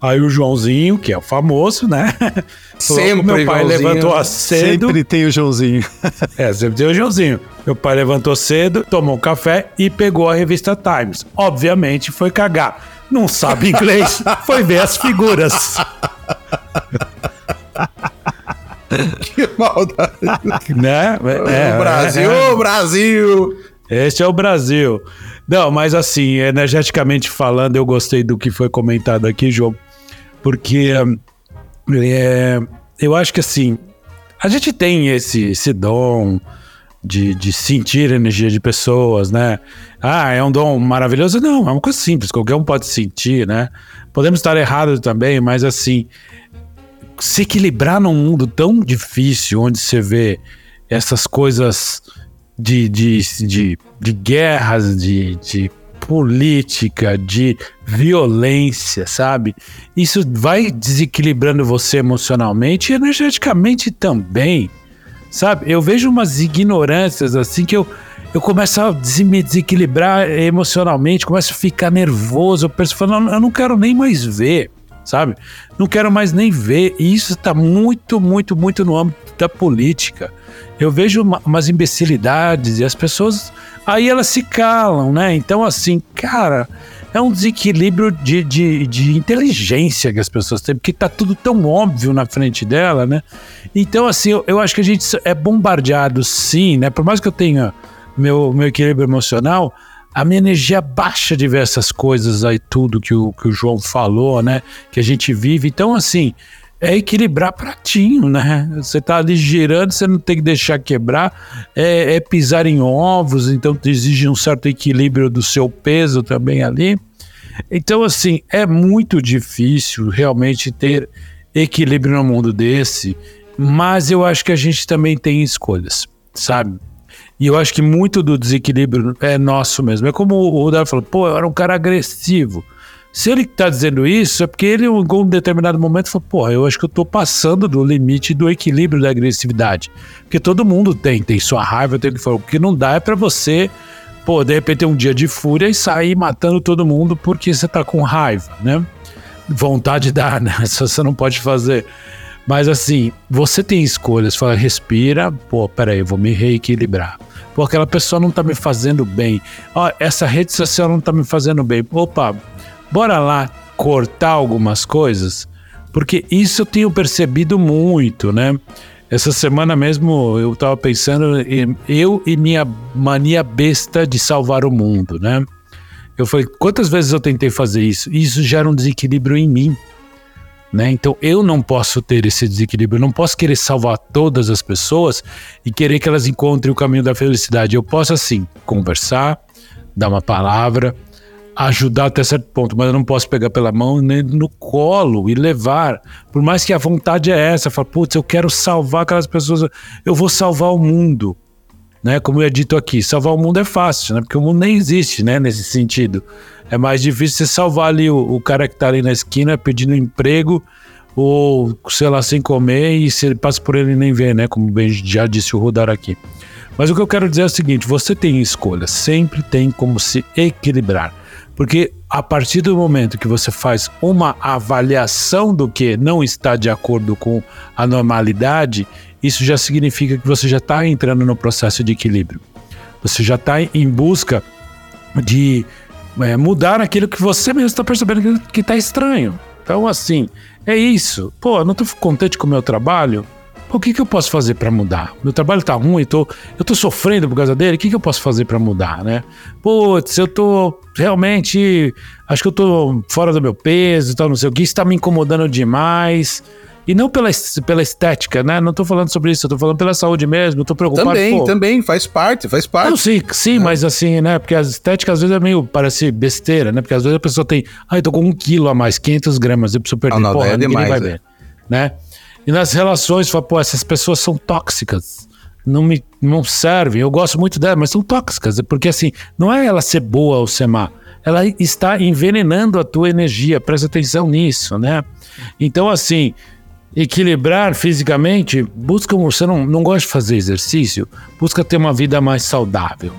Aí o Joãozinho, que é o famoso, né? Sempre meu pai Joãozinho. levantou cedo. Sempre tem o Joãozinho. É, sempre tem o Joãozinho. Meu pai levantou cedo, tomou um café e pegou a revista Times. Obviamente foi cagar. Não sabe inglês, foi ver as figuras. Que maldade. Né? É, o Brasil, é, o Brasil. Este é o Brasil. Não, mas assim, energeticamente falando, eu gostei do que foi comentado aqui, João, porque é, eu acho que assim, a gente tem esse, esse dom de, de sentir energia de pessoas, né? Ah, é um dom maravilhoso? Não, é uma coisa simples, qualquer um pode sentir, né? Podemos estar errados também, mas assim, se equilibrar num mundo tão difícil, onde você vê essas coisas de, de, de, de guerras, de, de política, de violência, sabe? Isso vai desequilibrando você emocionalmente e energeticamente também, sabe? Eu vejo umas ignorâncias assim que eu, eu começo a me desequilibrar emocionalmente, começo a ficar nervoso, eu penso, eu não quero nem mais ver, sabe? Não quero mais nem ver. E isso está muito, muito, muito no âmbito da política. Eu vejo uma, umas imbecilidades e as pessoas. Aí elas se calam, né? Então, assim, cara, é um desequilíbrio de, de, de inteligência que as pessoas têm, porque tá tudo tão óbvio na frente dela, né? Então, assim, eu, eu acho que a gente é bombardeado, sim, né? Por mais que eu tenha meu, meu equilíbrio emocional, a minha energia baixa de ver essas coisas aí, tudo que o, que o João falou, né? Que a gente vive. Então, assim, é equilibrar pratinho, né? Você tá ali girando, você não tem que deixar quebrar. É, é pisar em ovos, então exige um certo equilíbrio do seu peso também ali. Então, assim, é muito difícil realmente ter equilíbrio no mundo desse, mas eu acho que a gente também tem escolhas, sabe? E eu acho que muito do desequilíbrio é nosso mesmo. É como o Davi falou, pô, eu era um cara agressivo. Se ele está dizendo isso, é porque ele, em algum determinado momento, falou: porra, eu acho que eu estou passando do limite do equilíbrio da agressividade. Porque todo mundo tem, tem sua raiva, tem que falar. O que não dá é para você, pô, de repente ter um dia de fúria e sair matando todo mundo porque você está com raiva, né? Vontade dá, né? Isso você não pode fazer. Mas assim, você tem escolhas. Fala, respira, pô, peraí, eu vou me reequilibrar. Pô, aquela pessoa não tá me fazendo bem. Ó, essa rede social não tá me fazendo bem. Opa, bora lá cortar algumas coisas, porque isso eu tenho percebido muito, né? Essa semana mesmo eu tava pensando em eu e minha mania besta de salvar o mundo, né? Eu falei, quantas vezes eu tentei fazer isso? Isso gera um desequilíbrio em mim. Né? Então eu não posso ter esse desequilíbrio, eu não posso querer salvar todas as pessoas e querer que elas encontrem o caminho da felicidade. Eu posso, assim, conversar, dar uma palavra, ajudar até certo ponto, mas eu não posso pegar pela mão nem no colo e levar. Por mais que a vontade é essa, falar, putz, eu quero salvar aquelas pessoas, eu vou salvar o mundo. Né? Como é dito aqui, salvar o mundo é fácil, né? Porque o mundo nem existe, né? Nesse sentido. É mais difícil você salvar ali o, o cara que está ali na esquina pedindo emprego ou, sei lá, sem comer e se ele passa por ele nem vê, né? Como bem já disse o Rodar aqui. Mas o que eu quero dizer é o seguinte: você tem escolha, sempre tem como se equilibrar. Porque a partir do momento que você faz uma avaliação do que não está de acordo com a normalidade, isso já significa que você já está entrando no processo de equilíbrio. Você já está em busca de é, mudar aquilo que você mesmo está percebendo que está estranho. Então, assim, é isso. Pô, não estou contente com o meu trabalho. Pô, o que, que eu posso fazer para mudar? Meu trabalho está ruim, tô, eu estou sofrendo por causa dele. O que, que eu posso fazer para mudar, né? Putz, eu estou realmente. Acho que eu estou fora do meu peso e tal, não sei o que. Isso está me incomodando demais. E não pela, pela estética, né? Não tô falando sobre isso, eu tô falando pela saúde mesmo, eu tô preocupado. Também, pô. também, faz parte, faz parte. Não, sim, sim, é. mas assim, né? Porque a estética às vezes é meio, parece besteira, né? Porque às vezes a pessoa tem, ah, eu tô com um quilo a mais, 500 gramas, eu preciso perder, ah, não, porra, é demais, vai é. ver, né? E nas relações, fala, pô, essas pessoas são tóxicas, não me não servem, eu gosto muito dela, mas são tóxicas, porque assim, não é ela ser boa ou ser má, ela está envenenando a tua energia, presta atenção nisso, né? Então, assim, equilibrar fisicamente, busca você não, não gosta de fazer exercício, busca ter uma vida mais saudável.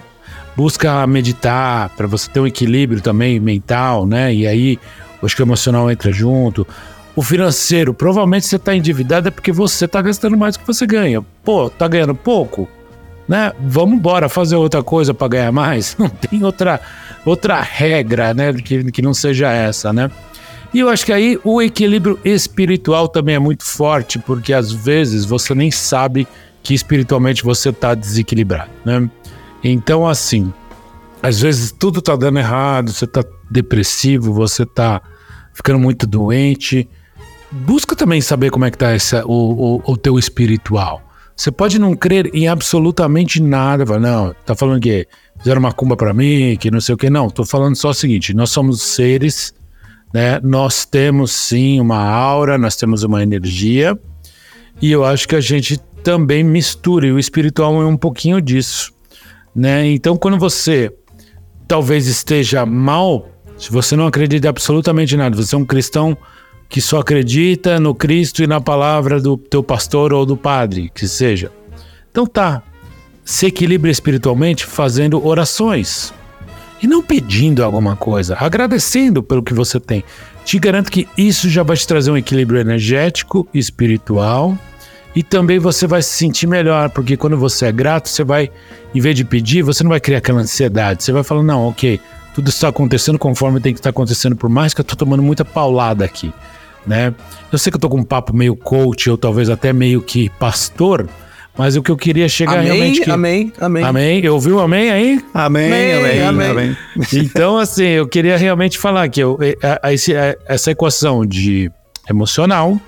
Busca meditar para você ter um equilíbrio também mental, né? E aí, acho que o emocional entra junto. O financeiro, provavelmente você está endividado é porque você está gastando mais do que você ganha. Pô, tá ganhando pouco, né? Vamos embora fazer outra coisa para ganhar mais. Não tem outra outra regra, né? Que, que não seja essa, né? E eu acho que aí o equilíbrio espiritual também é muito forte, porque às vezes você nem sabe que espiritualmente você está desequilibrado, né? Então, assim, às vezes tudo está dando errado, você está depressivo, você está ficando muito doente. Busca também saber como é que está o, o, o teu espiritual. Você pode não crer em absolutamente nada, falar, não, tá falando que fizeram uma cumba para mim, que não sei o que, não, tô falando só o seguinte, nós somos seres né? Nós temos sim uma aura, nós temos uma energia, e eu acho que a gente também mistura, e o espiritual é um pouquinho disso. Né? Então, quando você talvez esteja mal, se você não acredita absolutamente nada, você é um cristão que só acredita no Cristo e na palavra do teu pastor ou do padre, que seja. Então tá, se equilibra espiritualmente fazendo orações. E não pedindo alguma coisa, agradecendo pelo que você tem. Te garanto que isso já vai te trazer um equilíbrio energético, espiritual e também você vai se sentir melhor, porque quando você é grato, você vai, em vez de pedir, você não vai criar aquela ansiedade. Você vai falar: não, ok, tudo está acontecendo conforme tem que estar acontecendo, por mais que eu estou tomando muita paulada aqui. Né? Eu sei que eu estou com um papo meio coach, ou talvez até meio que pastor, mas o que eu queria chegar amém, realmente. Que... Amém, amém. Amém. Eu ouvi um amém aí? Amém, amém, amém. amém. Então, assim, eu queria realmente falar que eu, a, a, essa equação de emocional,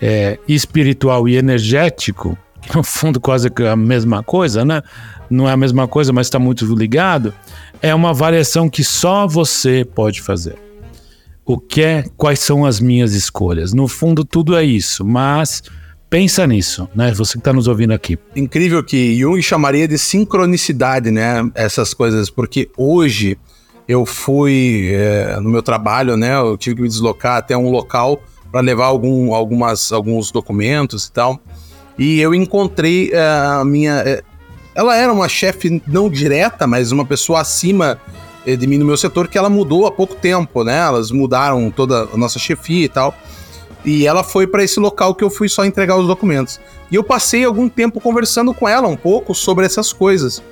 é, espiritual e energético, que no fundo quase é a mesma coisa, né? Não é a mesma coisa, mas está muito ligado. É uma variação que só você pode fazer. O que é, quais são as minhas escolhas? No fundo, tudo é isso, mas Pensa nisso, né? Você que está nos ouvindo aqui. Incrível que Jung chamaria de sincronicidade, né? Essas coisas, porque hoje eu fui é, no meu trabalho, né? Eu tive que me deslocar até um local para levar algum, algumas, alguns documentos e tal. E eu encontrei é, a minha. É, ela era uma chefe não direta, mas uma pessoa acima é, de mim no meu setor que ela mudou há pouco tempo, né? Elas mudaram toda a nossa chefia e tal. E ela foi para esse local que eu fui só entregar os documentos. E eu passei algum tempo conversando com ela um pouco sobre essas coisas.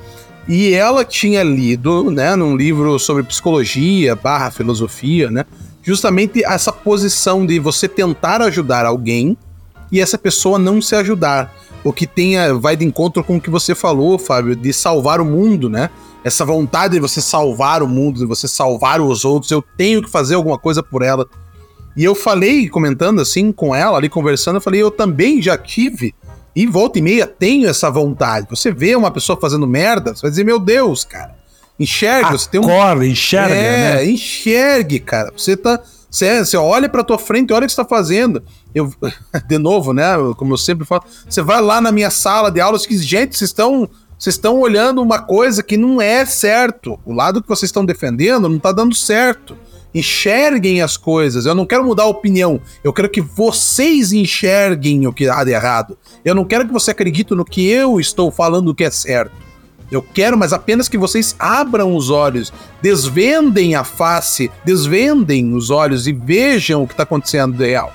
E ela tinha lido, né, num livro sobre psicologia barra filosofia, né, justamente essa posição de você tentar ajudar alguém e essa pessoa não se ajudar. O que tenha, vai de encontro com o que você falou, Fábio, de salvar o mundo, né? Essa vontade de você salvar o mundo, de você salvar os outros, eu tenho que fazer alguma coisa por ela. E eu falei, comentando assim com ela, ali conversando, eu falei, eu também já tive e volta e meia tenho essa vontade. Você vê uma pessoa fazendo merda, você vai dizer, meu Deus, cara. Enxerga, você tem um. Acorda, enxerga, é, né? enxergue, cara. Você tá. Você, você olha pra tua frente, olha o que você tá fazendo. Eu, de novo, né? Como eu sempre falo, você vai lá na minha sala de aula e diz, gente, vocês estão. Vocês estão olhando uma coisa que não é certo. O lado que vocês estão defendendo não tá dando certo enxerguem as coisas. Eu não quero mudar a opinião. Eu quero que vocês enxerguem o que há de errado. Eu não quero que você acredite no que eu estou falando que é certo. Eu quero, mas apenas que vocês abram os olhos, desvendem a face, desvendem os olhos e vejam o que está acontecendo de real.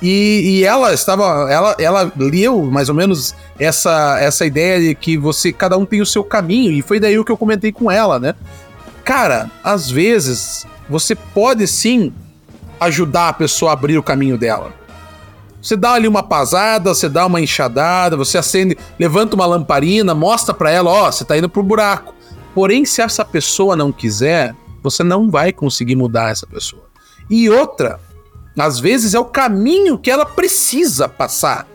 E, e, ela estava, ela, ela leu mais ou menos essa, essa ideia de que você, cada um tem o seu caminho, e foi daí o que eu comentei com ela, né? Cara, às vezes você pode sim ajudar a pessoa a abrir o caminho dela. Você dá ali uma pasada, você dá uma enxadada, você acende, levanta uma lamparina, mostra para ela, ó, oh, você tá indo pro buraco. Porém, se essa pessoa não quiser, você não vai conseguir mudar essa pessoa. E outra, às vezes é o caminho que ela precisa passar,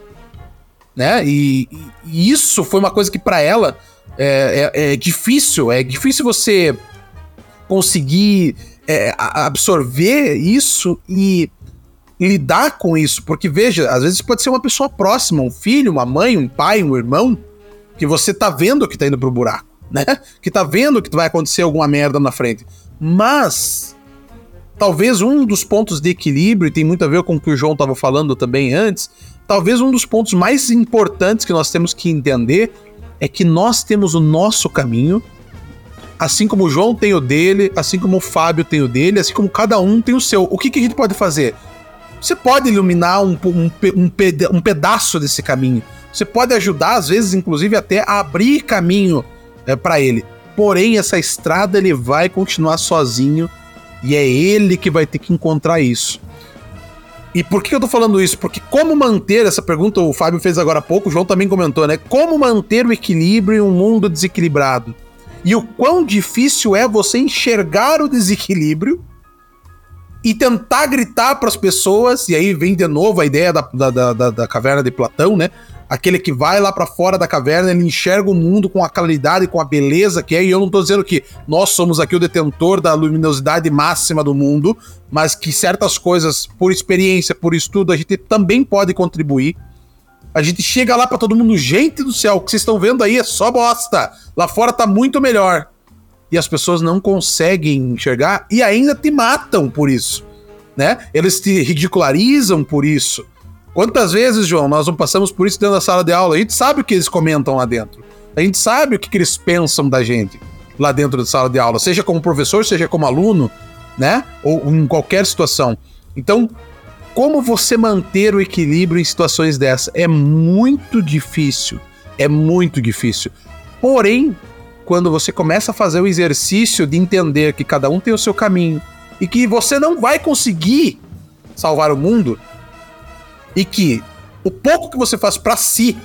né? E, e isso foi uma coisa que para ela é, é, é difícil. É difícil você conseguir é, absorver isso e lidar com isso. Porque, veja, às vezes pode ser uma pessoa próxima, um filho, uma mãe, um pai, um irmão, que você tá vendo que tá indo pro buraco, né? Que tá vendo que vai acontecer alguma merda na frente. Mas talvez um dos pontos de equilíbrio, e tem muito a ver com o que o João estava falando também antes, talvez um dos pontos mais importantes que nós temos que entender é que nós temos o nosso caminho Assim como o João tem o dele, assim como o Fábio tem o dele, assim como cada um tem o seu. O que, que a gente pode fazer? Você pode iluminar um, um, um, um pedaço desse caminho. Você pode ajudar, às vezes, inclusive, até a abrir caminho é, para ele. Porém, essa estrada ele vai continuar sozinho e é ele que vai ter que encontrar isso. E por que eu tô falando isso? Porque como manter, essa pergunta o Fábio fez agora há pouco, o João também comentou, né? Como manter o equilíbrio em um mundo desequilibrado? E o quão difícil é você enxergar o desequilíbrio e tentar gritar para as pessoas, e aí vem de novo a ideia da, da, da, da caverna de Platão, né? Aquele que vai lá para fora da caverna, ele enxerga o mundo com a claridade, com a beleza que é, e eu não tô dizendo que nós somos aqui o detentor da luminosidade máxima do mundo, mas que certas coisas, por experiência, por estudo, a gente também pode contribuir. A gente chega lá para todo mundo, gente do céu, o que vocês estão vendo aí é só bosta. Lá fora tá muito melhor. E as pessoas não conseguem enxergar e ainda te matam por isso, né? Eles te ridicularizam por isso. Quantas vezes, João, nós não passamos por isso dentro da sala de aula? A gente sabe o que eles comentam lá dentro. A gente sabe o que, que eles pensam da gente lá dentro da sala de aula, seja como professor, seja como aluno, né? Ou em qualquer situação. Então, como você manter o equilíbrio em situações dessa? É muito difícil. É muito difícil. Porém, quando você começa a fazer o exercício de entender que cada um tem o seu caminho e que você não vai conseguir salvar o mundo e que o pouco que você faz para si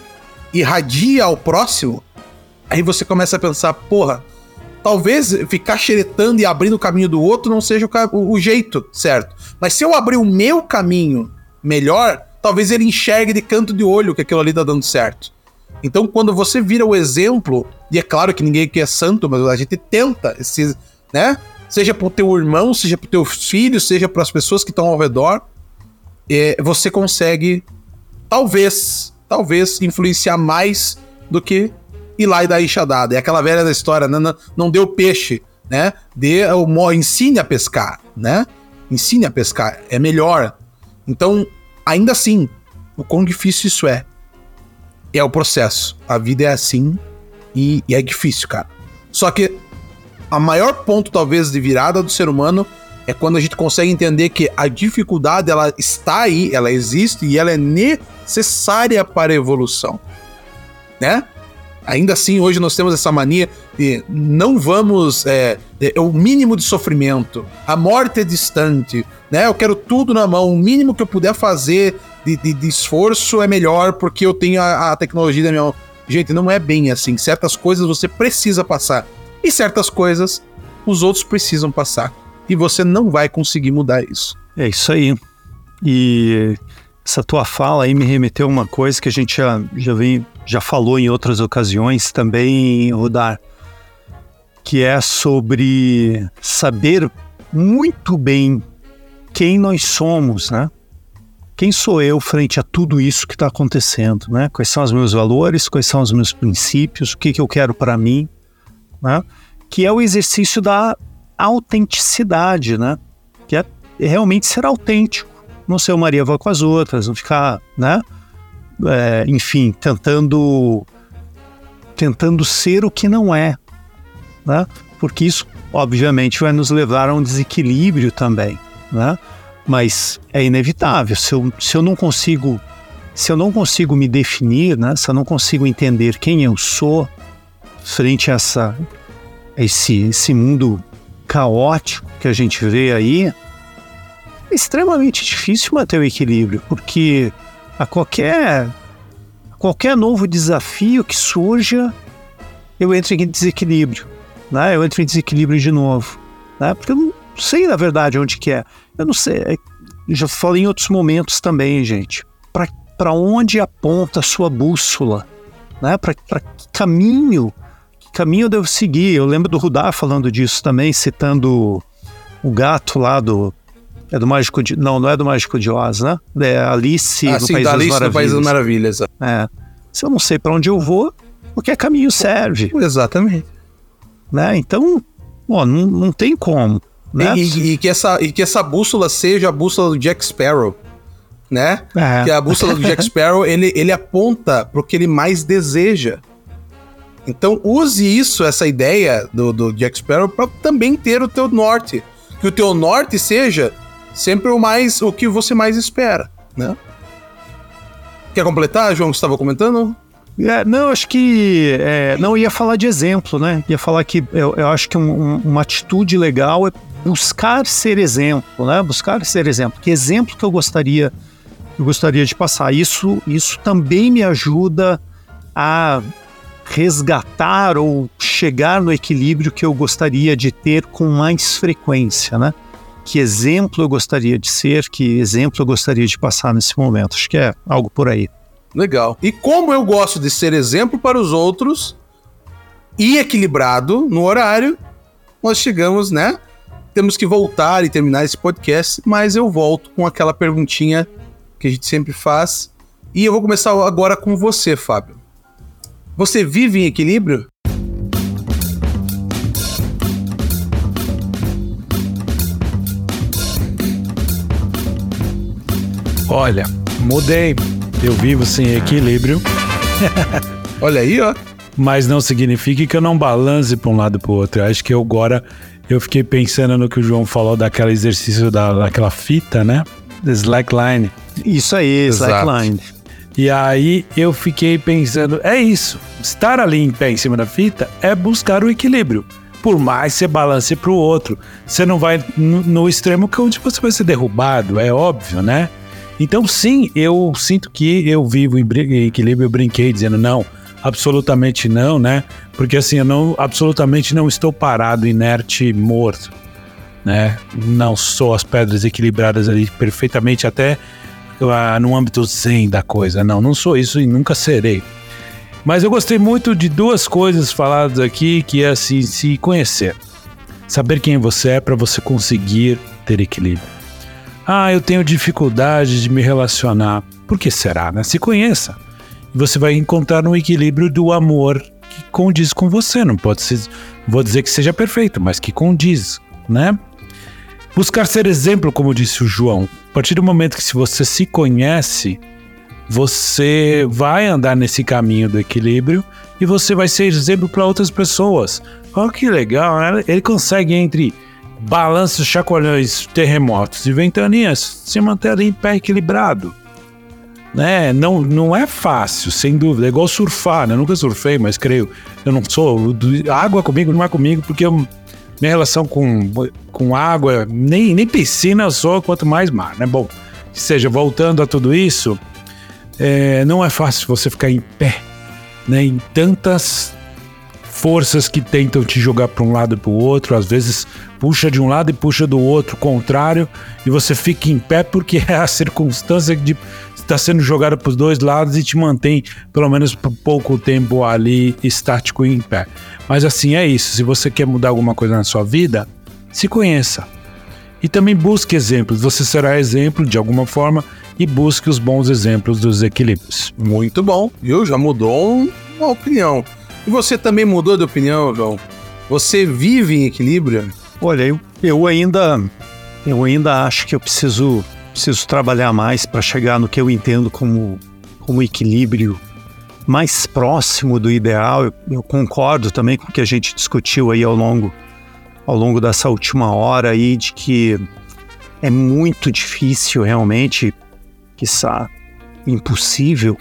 irradia ao próximo, aí você começa a pensar, porra, talvez ficar xeretando e abrindo o caminho do outro não seja o, o, jeito certo. Mas se eu abrir o meu caminho melhor, talvez ele enxergue de canto de olho que aquilo ali tá dando certo. Então, quando você vira o exemplo, e é claro que ninguém aqui é santo, mas a gente tenta, esse, né? Seja pro teu irmão, seja pro teu filho, seja para as pessoas que estão ao redor, é, você consegue, talvez, talvez, influenciar mais do que ir lá e dar enxadada. É aquela velha da história, né? não, não deu peixe, né? Dê, ensine a pescar, né? Ensine a pescar, é melhor. Então, ainda assim, o quão difícil isso é. É o processo. A vida é assim e, e é difícil, cara. Só que a maior ponto, talvez, de virada do ser humano é quando a gente consegue entender que a dificuldade ela está aí, ela existe e ela é necessária para a evolução, né? Ainda assim, hoje nós temos essa mania de não vamos. É, é, o mínimo de sofrimento. A morte é distante. Né? Eu quero tudo na mão. O mínimo que eu puder fazer de, de, de esforço é melhor porque eu tenho a, a tecnologia da minha mão. Gente, não é bem assim. Certas coisas você precisa passar. E certas coisas os outros precisam passar. E você não vai conseguir mudar isso. É isso aí. E essa tua fala aí me remeteu a uma coisa que a gente já, já, vem, já falou em outras ocasiões também, Rodar, que é sobre saber muito bem quem nós somos, né? Quem sou eu frente a tudo isso que está acontecendo, né? Quais são os meus valores, quais são os meus princípios, o que, que eu quero para mim, né? Que é o exercício da autenticidade, né? Que é realmente ser autêntico não ser uma Maria com as outras, não ficar, né? É, enfim, tentando tentando ser o que não é, né? Porque isso, obviamente, vai nos levar a um desequilíbrio também, né? Mas é inevitável. Se eu, se eu não consigo se eu não consigo me definir, né? Se eu não consigo entender quem eu sou frente a essa esse esse mundo caótico que a gente vê aí, é extremamente difícil manter o equilíbrio, porque a qualquer, qualquer novo desafio que surja, eu entro em desequilíbrio, né? Eu entro em desequilíbrio de novo, né? Porque eu não sei, na verdade, onde que é. Eu não sei, é, eu já falei em outros momentos também, gente. Para onde aponta a sua bússola? Né? Para que caminho, que caminho eu devo seguir? Eu lembro do Rudá falando disso também, citando o gato lá do é do Mágico de. Não, não é do Mágico de Oz, né? É Alice ah, no sim, País da Alice no País das Maravilhas. É. Se eu não sei para onde eu vou, qualquer caminho serve. Exatamente. Né? Então, ó, não, não tem como. Né? E, e, e, que essa, e que essa bússola seja a bússola do Jack Sparrow. Né? É. Que a bússola do Jack Sparrow ele, ele aponta pro que ele mais deseja. Então use isso, essa ideia do, do Jack Sparrow, para também ter o teu norte. Que o teu norte seja sempre o mais o que você mais espera, né? Quer completar, João, que estava comentando? É, não, acho que. É, não, ia falar de exemplo, né? Ia falar que eu, eu acho que um, uma atitude legal é buscar ser exemplo, né? Buscar ser exemplo. Que exemplo que eu gostaria, eu gostaria de passar? Isso, isso também me ajuda a resgatar ou chegar no equilíbrio que eu gostaria de ter com mais frequência, né? Que exemplo eu gostaria de ser, que exemplo eu gostaria de passar nesse momento. Acho que é algo por aí. Legal. E como eu gosto de ser exemplo para os outros e equilibrado no horário, nós chegamos, né? Temos que voltar e terminar esse podcast, mas eu volto com aquela perguntinha que a gente sempre faz. E eu vou começar agora com você, Fábio. Você vive em equilíbrio? Olha, mudei. Eu vivo sem equilíbrio. Olha aí, ó. Mas não significa que eu não balance para um lado para o outro. Eu acho que eu agora eu fiquei pensando no que o João falou daquele exercício da, daquela fita, né? The slackline. Isso aí, slackline. E aí eu fiquei pensando, é isso. Estar ali em pé em cima da fita é buscar o equilíbrio. Por mais você balance para o outro, você não vai no, no extremo que onde você vai ser derrubado, é óbvio, né? Então, sim, eu sinto que eu vivo em equilíbrio. Eu brinquei dizendo não, absolutamente não, né? Porque assim, eu não, absolutamente não estou parado, inerte, morto, né? Não sou as pedras equilibradas ali perfeitamente, até uh, no âmbito zen da coisa. Não, não sou isso e nunca serei. Mas eu gostei muito de duas coisas faladas aqui, que é assim, se conhecer. Saber quem você é para você conseguir ter equilíbrio. Ah, eu tenho dificuldade de me relacionar. Por que será, né? Se conheça. Você vai encontrar um equilíbrio do amor que condiz com você. Não pode ser, vou dizer que seja perfeito, mas que condiz, né? Buscar ser exemplo, como disse o João. A partir do momento que se você se conhece, você vai andar nesse caminho do equilíbrio e você vai ser exemplo para outras pessoas. Olha que legal, né? Ele consegue entre balanços, chacoalhões, terremotos e ventanias se manter ali em pé equilibrado. Né? Não, não é fácil, sem dúvida. É igual surfar, né? Eu nunca surfei, mas creio. Eu não sou. Água comigo não é comigo, porque eu, minha relação com, com água, nem, nem piscina sou, quanto mais mar, né? Bom, seja, voltando a tudo isso, é, não é fácil você ficar em pé, né? Em tantas forças que tentam te jogar para um lado e para o outro, às vezes puxa de um lado e puxa do outro, contrário, e você fica em pé porque é a circunstância de está sendo jogada para os dois lados e te mantém pelo menos por pouco tempo ali estático e em pé. Mas assim é isso. Se você quer mudar alguma coisa na sua vida, se conheça. E também busque exemplos. Você será exemplo de alguma forma e busque os bons exemplos dos equilíbrios. Muito bom. Viu? Já mudou uma opinião. E você também mudou de opinião, João? Você vive em equilíbrio? Olha, eu, eu ainda eu ainda acho que eu preciso preciso trabalhar mais para chegar no que eu entendo como como equilíbrio mais próximo do ideal. Eu, eu, concordo também com o que a gente discutiu aí ao longo ao longo dessa última hora aí de que é muito difícil realmente, quiçá impossível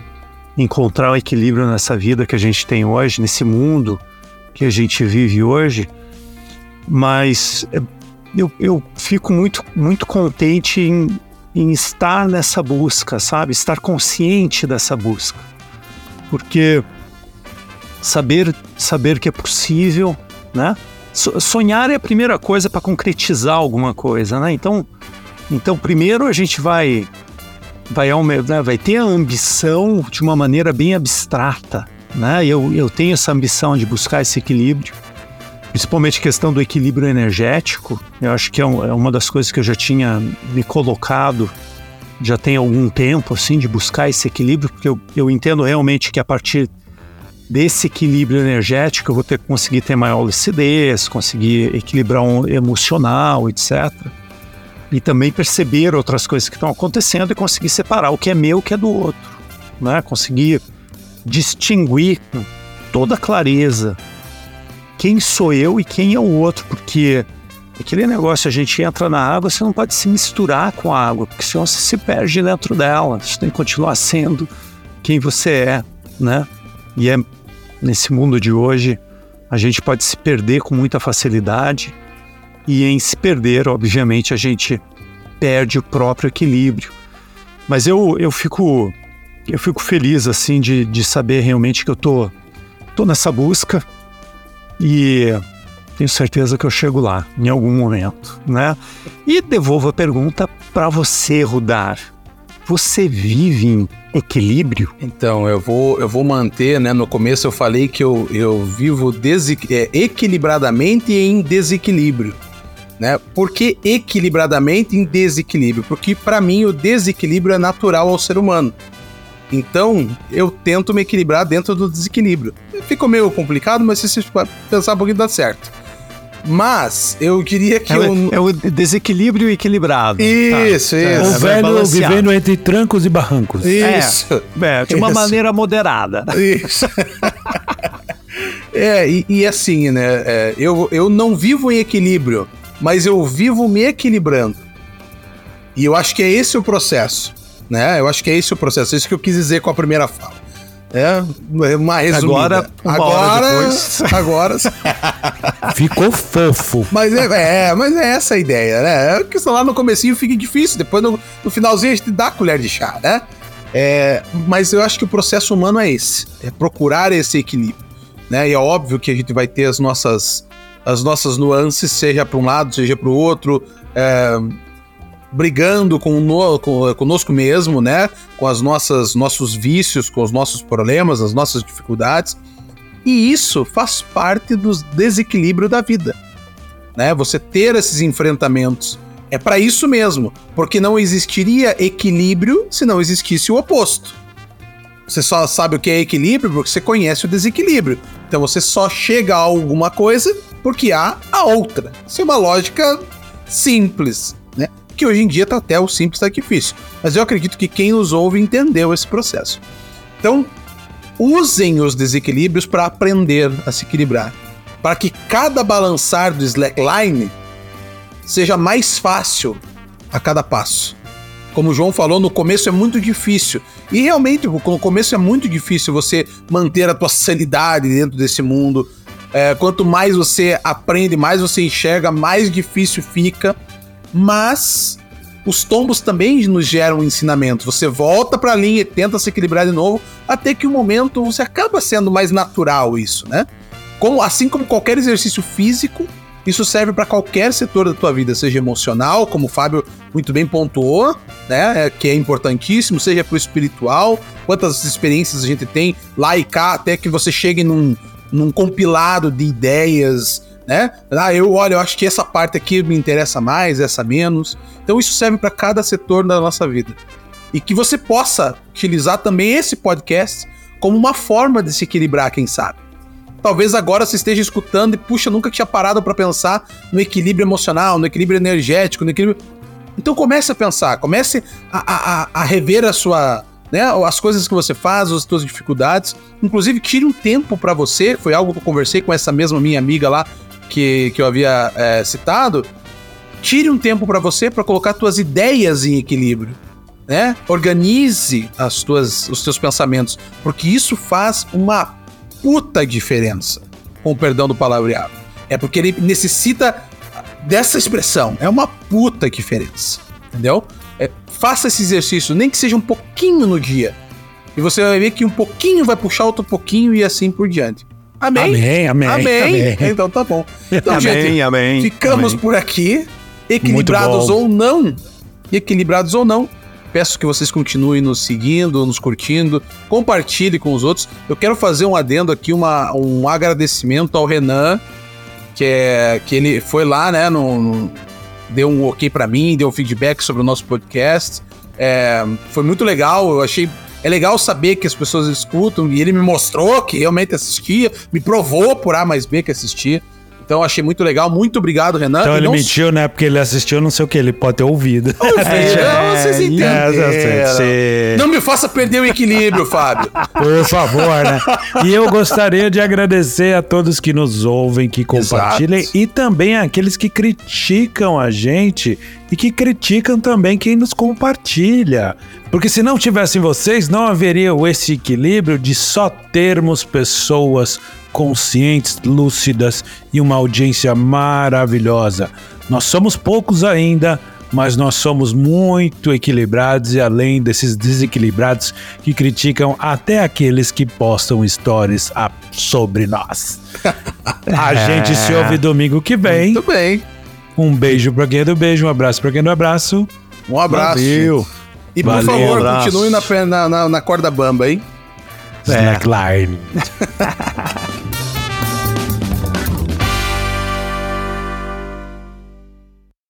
encontrar o equilíbrio nessa vida que a gente tem hoje, nesse mundo que a gente vive hoje. Mas eu, eu fico muito, muito contente em, em estar nessa busca, sabe? Estar consciente dessa busca. Porque saber, saber que é possível, né? Sonhar é a primeira coisa para concretizar alguma coisa, né? Então, então primeiro a gente vai vai, né, vai ter a ambição de uma maneira bem abstrata. Né? Eu, eu tenho essa ambição de buscar esse equilíbrio, principalmente questão do equilíbrio energético. Eu acho que é, um, é uma das coisas que eu já tinha me colocado já tem algum tempo, assim, de buscar esse equilíbrio, porque eu, eu entendo realmente que a partir desse equilíbrio energético eu vou ter conseguir ter maior lucidez, conseguir equilibrar um emocional, etc e também perceber outras coisas que estão acontecendo e conseguir separar o que é meu e o que é do outro, né? Conseguir distinguir com toda clareza quem sou eu e quem é o outro, porque aquele negócio a gente entra na água, você não pode se misturar com a água, porque senão você se perde dentro dela. Você tem que continuar sendo quem você é, né? E é nesse mundo de hoje a gente pode se perder com muita facilidade e em se perder, obviamente, a gente perde o próprio equilíbrio. Mas eu, eu fico eu fico feliz assim de, de saber realmente que eu tô tô nessa busca e tenho certeza que eu chego lá em algum momento, né? E devolvo a pergunta para você, Rudar. Você vive em equilíbrio? Então, eu vou, eu vou manter, né? No começo eu falei que eu, eu vivo é, equilibradamente em desequilíbrio né? Por que equilibradamente em desequilíbrio? Porque para mim o desequilíbrio é natural ao ser humano. Então, eu tento me equilibrar dentro do desequilíbrio. Ficou meio complicado, mas se você pensar um pouquinho dá certo. Mas eu queria que é, eu... é o desequilíbrio equilibrado. Isso, tá. isso. O velho vivendo entre trancos e barrancos. Isso. É, é de uma isso. maneira moderada. Isso. é, e, e, assim, né? É, eu, eu não vivo em equilíbrio mas eu vivo me equilibrando. E eu acho que é esse o processo, né? Eu acho que é esse o processo, é isso que eu quis dizer com a primeira fala. É, uma resumida. Agora, agora, agora. Ficou fofo. Mas é, é, mas é essa a ideia, né? É que lá no comecinho fica difícil, depois no, no finalzinho a gente dá a colher de chá, né? É, mas eu acho que o processo humano é esse, é procurar esse equilíbrio, né? E é óbvio que a gente vai ter as nossas as nossas nuances, seja para um lado, seja para o outro, é, brigando com, com, conosco mesmo, né? Com as nossas nossos vícios, com os nossos problemas, as nossas dificuldades. E isso faz parte do desequilíbrio da vida, né? Você ter esses enfrentamentos é para isso mesmo, porque não existiria equilíbrio se não existisse o oposto. Você só sabe o que é equilíbrio porque você conhece o desequilíbrio. Então você só chega a alguma coisa porque há a outra. Isso é uma lógica simples? Que hoje em dia tá até o simples tá difícil. Mas eu acredito que quem nos ouve entendeu esse processo. Então, usem os desequilíbrios para aprender a se equilibrar. Para que cada balançar do slackline seja mais fácil a cada passo. Como o João falou, no começo é muito difícil. E realmente, no começo é muito difícil você manter a tua sanidade dentro desse mundo. É, quanto mais você aprende, mais você enxerga, mais difícil fica. Mas os tombos também nos geram ensinamento. Você volta para a linha e tenta se equilibrar de novo, até que o um momento você acaba sendo mais natural isso, né? Como, assim como qualquer exercício físico, isso serve para qualquer setor da tua vida, seja emocional, como o Fábio muito bem pontuou, né, é, que é importantíssimo, seja pro espiritual, quantas experiências a gente tem lá e cá, até que você chegue num, num compilado de ideias, né? Ah, eu olho, eu acho que essa parte aqui me interessa mais, essa menos. Então isso serve para cada setor da nossa vida. E que você possa utilizar também esse podcast como uma forma de se equilibrar, quem sabe. Talvez agora você esteja escutando e, puxa, nunca tinha parado para pensar no equilíbrio emocional, no equilíbrio energético, no equilíbrio. Então comece a pensar, comece a, a, a rever a sua, né, as coisas que você faz, as suas dificuldades. Inclusive, tire um tempo para você. Foi algo que eu conversei com essa mesma minha amiga lá que, que eu havia é, citado. Tire um tempo para você para colocar suas ideias em equilíbrio. Né? Organize as tuas, os teus pensamentos, porque isso faz uma puta diferença, com o perdão do palavreado. É porque ele necessita dessa expressão. É uma puta diferença. Entendeu? É, faça esse exercício, nem que seja um pouquinho no dia. E você vai ver que um pouquinho vai puxar outro pouquinho e assim por diante. Amém? Amém, amém. Amém. amém. Então tá bom. Então, amém, gente, amém, ficamos amém. por aqui, equilibrados ou não. Equilibrados ou não. Peço que vocês continuem nos seguindo, nos curtindo, compartilhe com os outros. Eu quero fazer um adendo aqui, uma, um agradecimento ao Renan, que é que ele foi lá, né, no, no deu um ok para mim, deu um feedback sobre o nosso podcast. É, foi muito legal, eu achei é legal saber que as pessoas escutam e ele me mostrou que realmente assistia, me provou por A mais B que assistia. Então achei muito legal. Muito obrigado, Renan. Então e ele não... mentiu, né? Porque ele assistiu não sei o que, ele pode ter ouvido. Ouvido, é, vocês entenderam. Não me faça perder o equilíbrio, Fábio. Por favor, né? E eu gostaria de agradecer a todos que nos ouvem, que compartilham Exato. e também aqueles que criticam a gente e que criticam também quem nos compartilha. Porque se não tivessem vocês, não haveria esse equilíbrio de só termos pessoas conscientes, lúcidas e uma audiência maravilhosa. Nós somos poucos ainda, mas nós somos muito equilibrados e além desses desequilibrados que criticam até aqueles que postam stories sobre nós. A gente se ouve domingo que vem. Muito bem. Um beijo pra quem é do beijo, um abraço pra quem é do abraço. Um abraço. Valeu. E por Valeu, favor, abraço. continue na, na, na corda bamba, hein? snack.